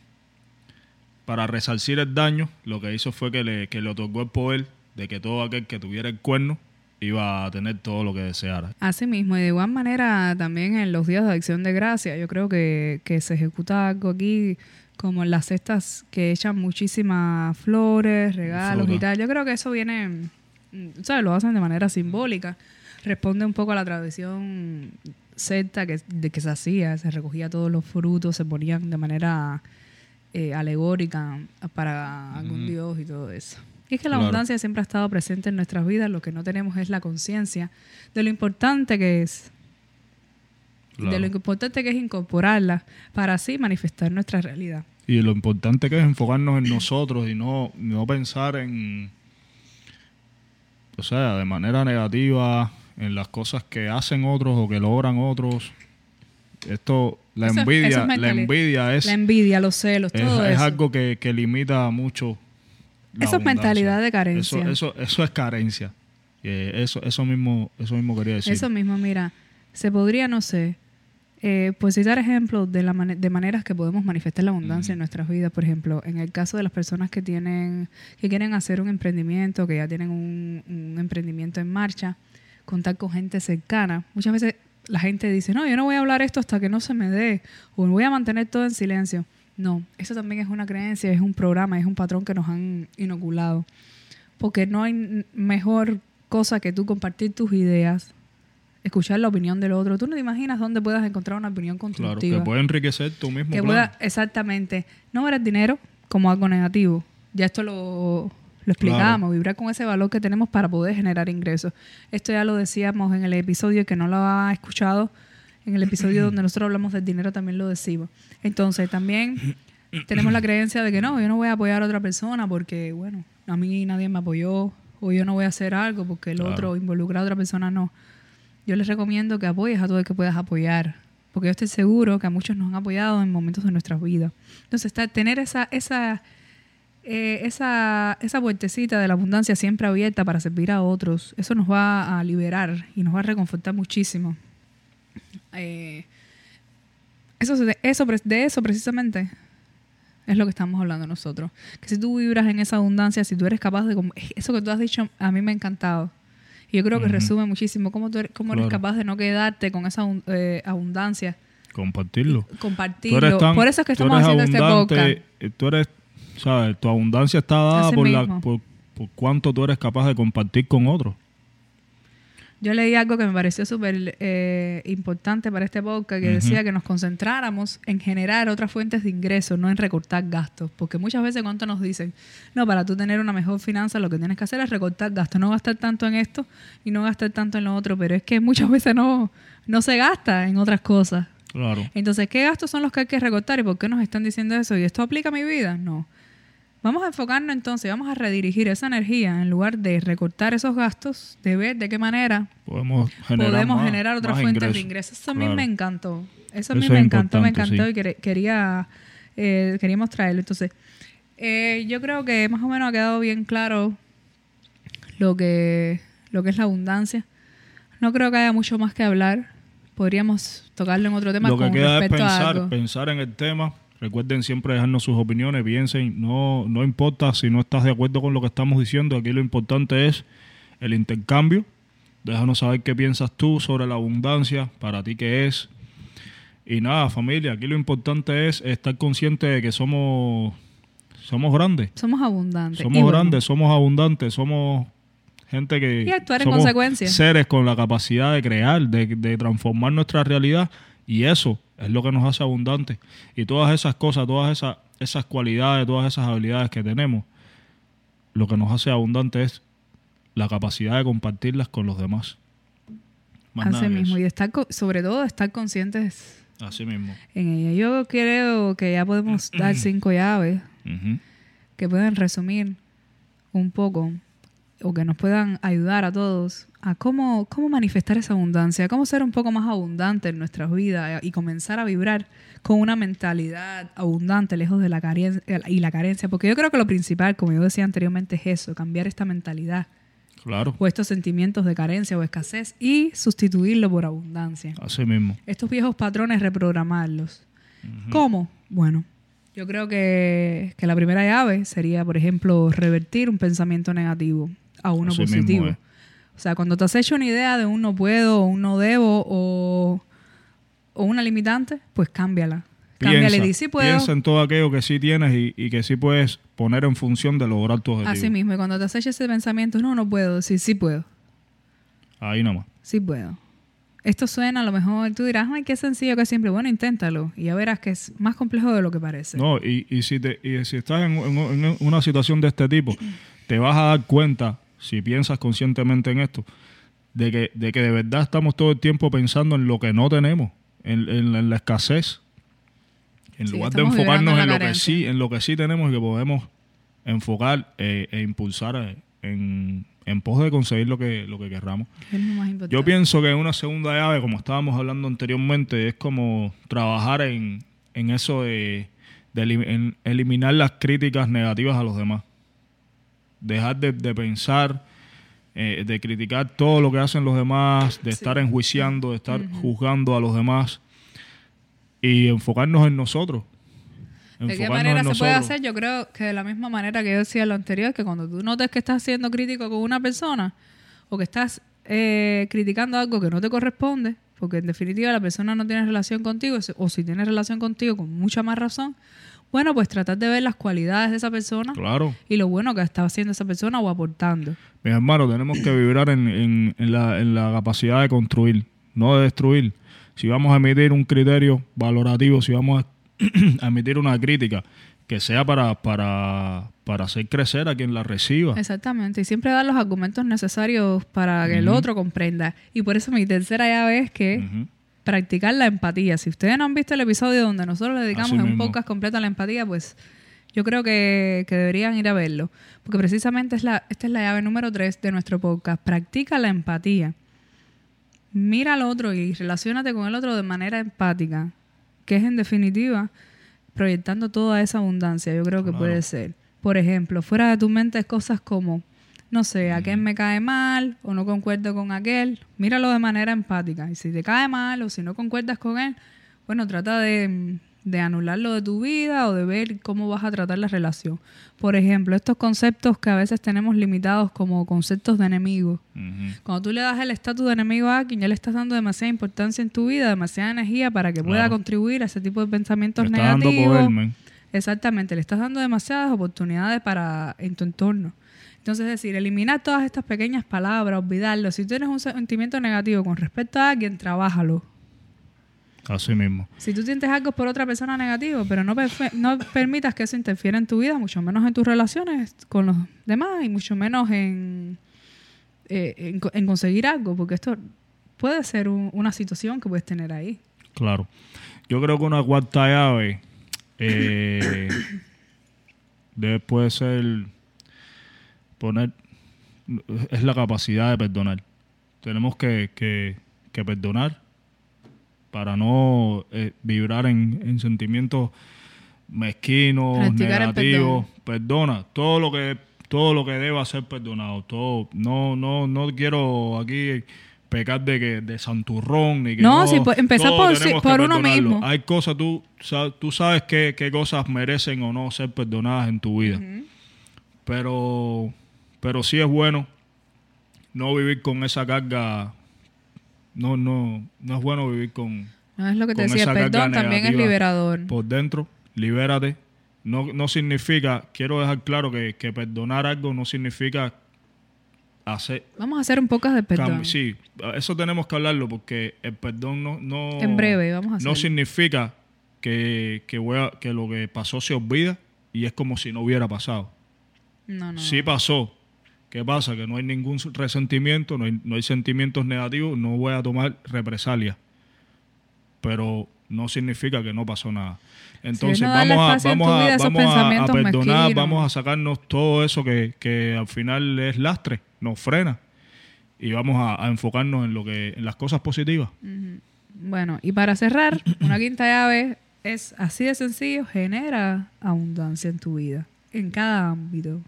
para resarcir el daño, lo que hizo fue que le, que le otorgó el poder de que todo aquel que tuviera el cuerno iba a tener todo lo que deseara. Así mismo, y de igual manera también en los días de acción de gracia, yo creo que, que se ejecuta algo aquí como en las cestas que echan muchísimas flores, regalos y tal. Yo creo que eso viene, mm, ¿sabes? Lo hacen de manera simbólica. Responde un poco a la tradición celta que, de que se hacía, se recogía todos los frutos, se ponían de manera eh, alegórica para algún dios y todo eso. Y es que la Claro. abundancia siempre ha estado presente en nuestras vidas, lo que no tenemos es la conciencia de lo importante que es, de lo importante que es incorporarla para así manifestar nuestra realidad. Y lo importante que es enfocarnos en nosotros y no, no pensar en, o sea, de manera negativa en las cosas que hacen otros o que logran otros. Esto, la Eso- envidia, eso es la envidia es, la envidia, los celos, es, todo es eso. algo que, que limita mucho. Eso es mentalidad de carencia. Eso, eso, eso es carencia. Eh, eso, eso mismo, eso mismo quería decir. Eso mismo, mira, se podría, no sé, eh, pues citar ejemplos de, la mane- de maneras que podemos manifestar la abundancia en nuestras vidas. Por ejemplo, en el caso de las personas que tienen, que quieren hacer un emprendimiento, que ya tienen un, un emprendimiento en marcha, contar con gente cercana. Muchas veces la gente dice, no, yo no voy a hablar esto hasta que no se me dé, o voy a mantener todo en silencio. No, eso también es una creencia, es un programa, es un patrón que nos han inoculado. Porque no hay mejor cosa que tú compartir tus ideas, escuchar la opinión del otro. Tú no te imaginas dónde puedas encontrar una opinión claro, constructiva. que puede enriquecer tu mismo que plan. pueda, exactamente, no ver el dinero como algo negativo. Ya esto lo, lo explicábamos, vibrar con ese valor que tenemos para poder generar ingresos. Esto ya lo decíamos en el episodio que no lo ha escuchado, en el episodio <clears throat> donde nosotros hablamos del dinero también lo decimos. Entonces también tenemos la creencia de que no, yo no voy a apoyar a otra persona porque, bueno, a mí nadie me apoyó o yo no voy a hacer algo porque el Claro. otro involucra a otra persona no. Yo les recomiendo que apoyes a todo el que puedas apoyar, porque yo estoy seguro que a muchos nos han apoyado en momentos de nuestras vidas. Entonces, está, tener esa, esa, eh, esa, esa puertecita de la abundancia siempre abierta para servir a otros, eso nos va a liberar y nos va a reconfortar muchísimo. Eh, eso, se- eso, de eso precisamente es lo que estamos hablando nosotros. Que si tú vibras en esa abundancia, si tú eres capaz de... com- Eso que tú has dicho a mí me ha encantado. Y yo creo que Ujú. resume muchísimo cómo, tú eres, cómo eres Claro. capaz de no quedarte con esa eh, abundancia, Compartirlo. Compartirlo. eres tan- Por eso es que estamos eres haciendo este podcast. eh, Tú eres, ¿sabes? Tu abundancia está dada por, la, por, por cuánto tú eres capaz de compartir con otros. Yo leí algo que me pareció súper eh, importante para este podcast, que decía que nos concentráramos en generar otras fuentes de ingresos, no en recortar gastos. Porque muchas veces cuánto nos dicen, no, para tú tener una mejor finanza lo que tienes que hacer es recortar gastos, no gastar tanto en esto y no gastar tanto en lo otro. Pero es que muchas veces no, no se gasta en otras cosas. Claro. Entonces, ¿qué gastos son los que hay que recortar y por qué nos están diciendo eso? ¿Y esto aplica a mi vida? No. Vamos a enfocarnos entonces, vamos a redirigir esa energía en lugar de recortar esos gastos, de ver de qué manera Podemos generar, podemos más- generar otras fuentes de ingresos. Eso a mí me encantó. Eso a mí me encantó, me encantó sí. y quer- quería, eh, queríamos traerlo. Entonces, eh, yo creo que más o menos ha quedado bien claro lo que, lo que es la abundancia. No creo que haya mucho más que hablar. Podríamos tocarlo en otro tema Lo que con queda es a pensar, algo. pensar en el tema. Recuerden siempre dejarnos sus opiniones, piensen, no, no importa si no estás de acuerdo con lo que estamos diciendo, aquí lo importante es el intercambio. Déjanos saber qué piensas tú sobre la abundancia, para ti qué es. Y nada, familia, aquí lo importante es estar consciente de que somos, somos grandes. Somos abundantes. Somos Y bueno, grandes, somos abundantes, somos gente que... Y actuar en somos consecuencia. Seres con la capacidad de crear, de, de transformar nuestra realidad Y eso es lo que nos hace abundantes. Y todas esas cosas, todas esas, esas cualidades, todas esas habilidades que tenemos, lo que nos hace abundantes es la capacidad de compartirlas con los demás. Más Así mismo, y estar, sobre todo estar conscientes Así mismo. en ella. Yo creo que ya podemos <clears throat> dar cinco llaves que pueden resumir un poco o que nos puedan ayudar a todos a cómo, cómo manifestar esa abundancia, cómo ser un poco más abundante en nuestras vidas y comenzar a vibrar con una mentalidad abundante, lejos de la carencia y la carencia. Porque yo creo que lo principal, como yo decía anteriormente, es eso, cambiar esta mentalidad. Claro. O estos sentimientos de carencia o escasez y sustituirlo por abundancia. Así mismo. Estos viejos patrones, reprogramarlos. ¿Cómo? Bueno, yo creo que, que, la primera llave sería, por ejemplo, revertir un pensamiento negativo a uno positivo. O sea, cuando te has hecho una idea de un no puedo, o un no debo, o, o una limitante, pues cámbiala. Cámbiale y sí puedo. Piensa en todo aquello que sí tienes y, que sí puedes poner en función de lograr tu objetivo. Así mismo, y cuando te has hecho ese pensamiento, no, no puedo, sí, sí puedo. Ahí nomás. Sí puedo. Esto suena a lo mejor, tú dirás, ay, qué sencillo que siempre. Bueno, inténtalo y ya verás que es más complejo de lo que parece. No, y, y si, te, y si estás en, en una situación de este tipo, te vas a dar cuenta si piensas conscientemente en esto, de que, de que de verdad estamos todo el tiempo pensando en lo que no tenemos, en, la escasez, en lugar de enfocarnos en, lo que sí, en lo que sí tenemos y que podemos enfocar eh, e impulsar eh, en, en pos de conseguir lo que, lo que querramos. Yo pienso que una segunda llave, como estábamos hablando anteriormente, es como trabajar en, en eso de, de eliminar las críticas negativas a los demás dejar de, pensar, eh, de criticar todo lo que hacen los demás, de estar enjuiciando, de estar juzgando a los demás y enfocarnos en nosotros. ¿De qué manera se puede hacer? Yo creo que de la misma manera que yo decía lo anterior, que cuando tú notes que estás siendo crítico con una persona o que estás eh, criticando algo que no te corresponde, porque en definitiva la persona no tiene relación contigo, o si tiene relación contigo con mucha más razón, bueno, pues tratar de ver las cualidades de esa persona y lo bueno que está haciendo esa persona o aportando. Mis hermanos, tenemos que vibrar en, la, capacidad de construir, no de destruir. Si vamos a emitir un criterio valorativo, si vamos <clears throat> a emitir una crítica, que sea para, para, para hacer crecer a quien la reciba. Exactamente, y siempre dar los argumentos necesarios para que el otro comprenda. Y por eso mi tercera llave es que practicar la empatía. Si ustedes no han visto el episodio donde nosotros le dedicamos en un podcast completo a la empatía, pues yo creo que, deberían ir a verlo. Porque precisamente es la, esta es la llave número tres de nuestro podcast. Practica la empatía. Mira al otro y relacionate con el otro de manera empática. Que es en definitiva proyectando toda esa abundancia. Yo creo que puede ser. Por ejemplo, fuera de tu mente cosas como no sé, a quién me cae mal o no concuerdo con aquel, míralo de manera empática. Y si te cae mal o si no concuerdas con él, bueno, trata de, anularlo de tu vida o de ver cómo vas a tratar la relación. Por ejemplo, estos conceptos que a veces tenemos limitados como conceptos de enemigo. Cuando tú le das el estatus de enemigo a quien ya le estás dando demasiada importancia en tu vida, demasiada energía para que pueda contribuir a ese tipo de pensamientos negativos. Exactamente, le estás dando demasiadas oportunidades para en tu entorno. Entonces, es decir, eliminar todas estas pequeñas palabras, olvidarlo. Si tienes un sentimiento negativo con respecto a alguien, trabájalo. Así mismo. Si tú sientes algo por otra persona negativo, pero no, no permitas que eso interfiera en tu vida, mucho menos en tus relaciones con los demás y mucho menos en, eh, en, conseguir algo, porque esto puede ser una situación que puedes tener ahí. Claro. Yo creo que una cuarta llave eh, <coughs> puede ser poner es la capacidad de perdonar. Tenemos que, que, perdonar para no eh, vibrar en, sentimientos mezquinos, negativos. Perdona todo lo que todo lo que deba ser perdonado. Todo no no no quiero aquí pecar de que de santurrón ni que no, si empezar por, por uno mismo. Hay cosas tú tú sabes qué, qué cosas merecen o no ser perdonadas en tu vida. Pero pero sí es bueno no vivir con esa carga. No, no, no es bueno vivir con. No es lo que te decía, perdón también es liberador. Por dentro, libérate. No, no significa, quiero dejar claro que, perdonar algo no significa hacer... Vamos a hacer un poco de perdón. Sí, eso tenemos que hablarlo porque el perdón no... no En breve, vamos a No hacerlo. significa que, que, voy a- que lo que pasó se olvida y es como si no hubiera pasado. No, no. Sí pasó. ¿Qué pasa? Que no hay ningún resentimiento, no hay, no hay sentimientos negativos, no voy a tomar represalia. Pero no significa que no pasó nada. Entonces no vamos a, vamos vida vamos perdonar, vamos a sacarnos todo eso que, que al final es lastre, nos frena. Y vamos a, a enfocarnos en lo que, en las cosas positivas. Bueno, y para cerrar, una quinta llave es así de sencillo, genera abundancia en tu vida, en cada ámbito.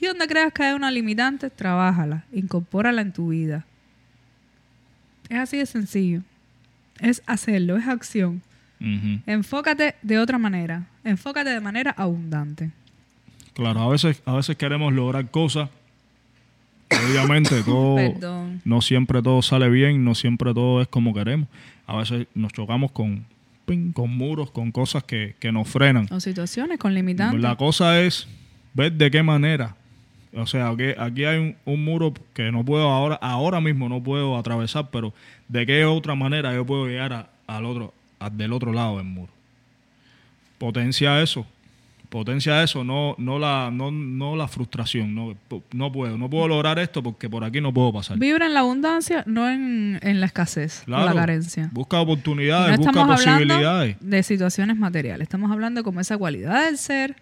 Y donde creas que hay una limitante, trabájala, incorpórala en tu vida. Es así de sencillo. Es hacerlo, es acción. Enfócate de otra manera. Enfócate de manera abundante. Claro, a veces, a veces queremos lograr cosas. Obviamente, <coughs> todo, Perdón. no siempre todo sale bien, no siempre todo es como queremos. A veces nos chocamos con, ping, con muros, con cosas que, que nos frenan. O situaciones con limitantes. La cosa es ver de qué manera. O sea, aquí, aquí hay un, un muro que no puedo ahora, ahora mismo no puedo atravesar, pero de qué otra manera yo puedo llegar a- al otro, a- del otro lado del muro. Potencia eso. Potencia eso, no, no la, no, no la frustración. No, no puedo, no puedo lograr esto porque por aquí no puedo pasar. Vibra en la abundancia, no en, en la escasez o la Claro, carencia. Busca oportunidades, no busca posibilidades. de situaciones materiales, estamos hablando como esa cualidad del ser,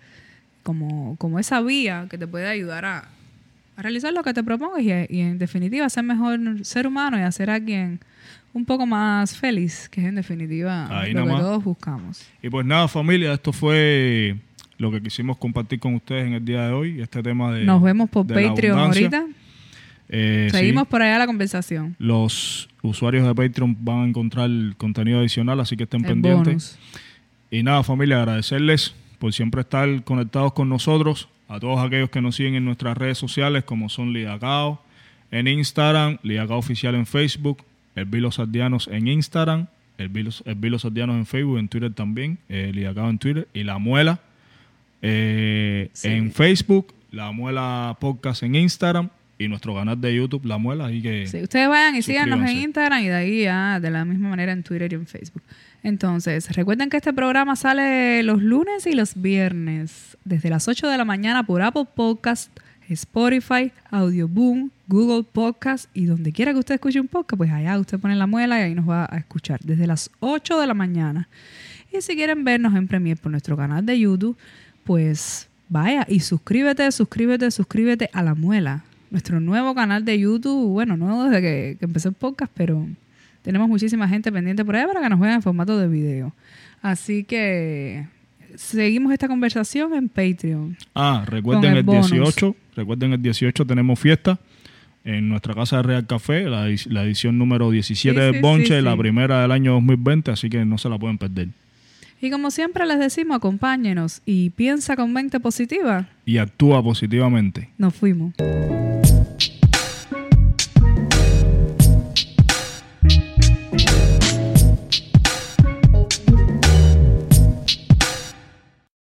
como, como esa vía que te puede ayudar a, a realizar lo que te propongas y, y en definitiva ser mejor ser humano y hacer a quien un poco más feliz, que es en definitiva Ahí lo que todos buscamos. Y pues nada, familia, esto fue lo que quisimos compartir con ustedes en el día de hoy, este tema de... Nos vemos por Patreon ahorita. Eh, Seguimos sí, por allá la conversación. los usuarios de Patreon van a encontrar contenido adicional, así que estén El pendientes. bonus. Y nada, familia, agradecerles por siempre estar conectados con nosotros, a todos aquellos que nos siguen en nuestras redes sociales, como son Lidacao en Instagram, Lidacao Oficial en Facebook, El Vilo Sardianos en Instagram, El Vilo, el Vilo Sardianos en Facebook, en Twitter también, eh, Lidacao en Twitter, y La Muela eh, Sí. en Facebook, La Muela Podcast en Instagram, y nuestro canal de YouTube, La Muela, ahí que... Sí, ustedes vayan y síganos en. Instagram y de ahí ya de la misma manera en Twitter y en Facebook. Entonces, recuerden que este programa sale los lunes y los viernes, desde las 8 de la mañana por Apple Podcast, Spotify, Audioboom, Google Podcast y donde quiera que usted escuche un podcast, pues allá usted pone la muela y ahí nos va a escuchar desde las 8 de la mañana. Y si quieren vernos en Premiere por nuestro canal de YouTube, pues vaya y suscríbete, suscríbete, suscríbete a La Muela, nuestro nuevo canal de YouTube. Bueno, nuevo desde que, que empezó el podcast, pero tenemos muchísima gente pendiente por ahí para que nos vean en formato de video. Así que seguimos esta conversación en Patreon. Ah, recuerden el el, bonus. 18, recuerden el 18 tenemos fiesta en nuestra casa de Real Café, la, edi- la edición número 17 Sí, del sí, Bonche, sí, la primera del año 2020, así que no se la pueden perder. Y como siempre les decimos, acompáñenos y piensa con mente positiva. Y actúa positivamente. Nos fuimos.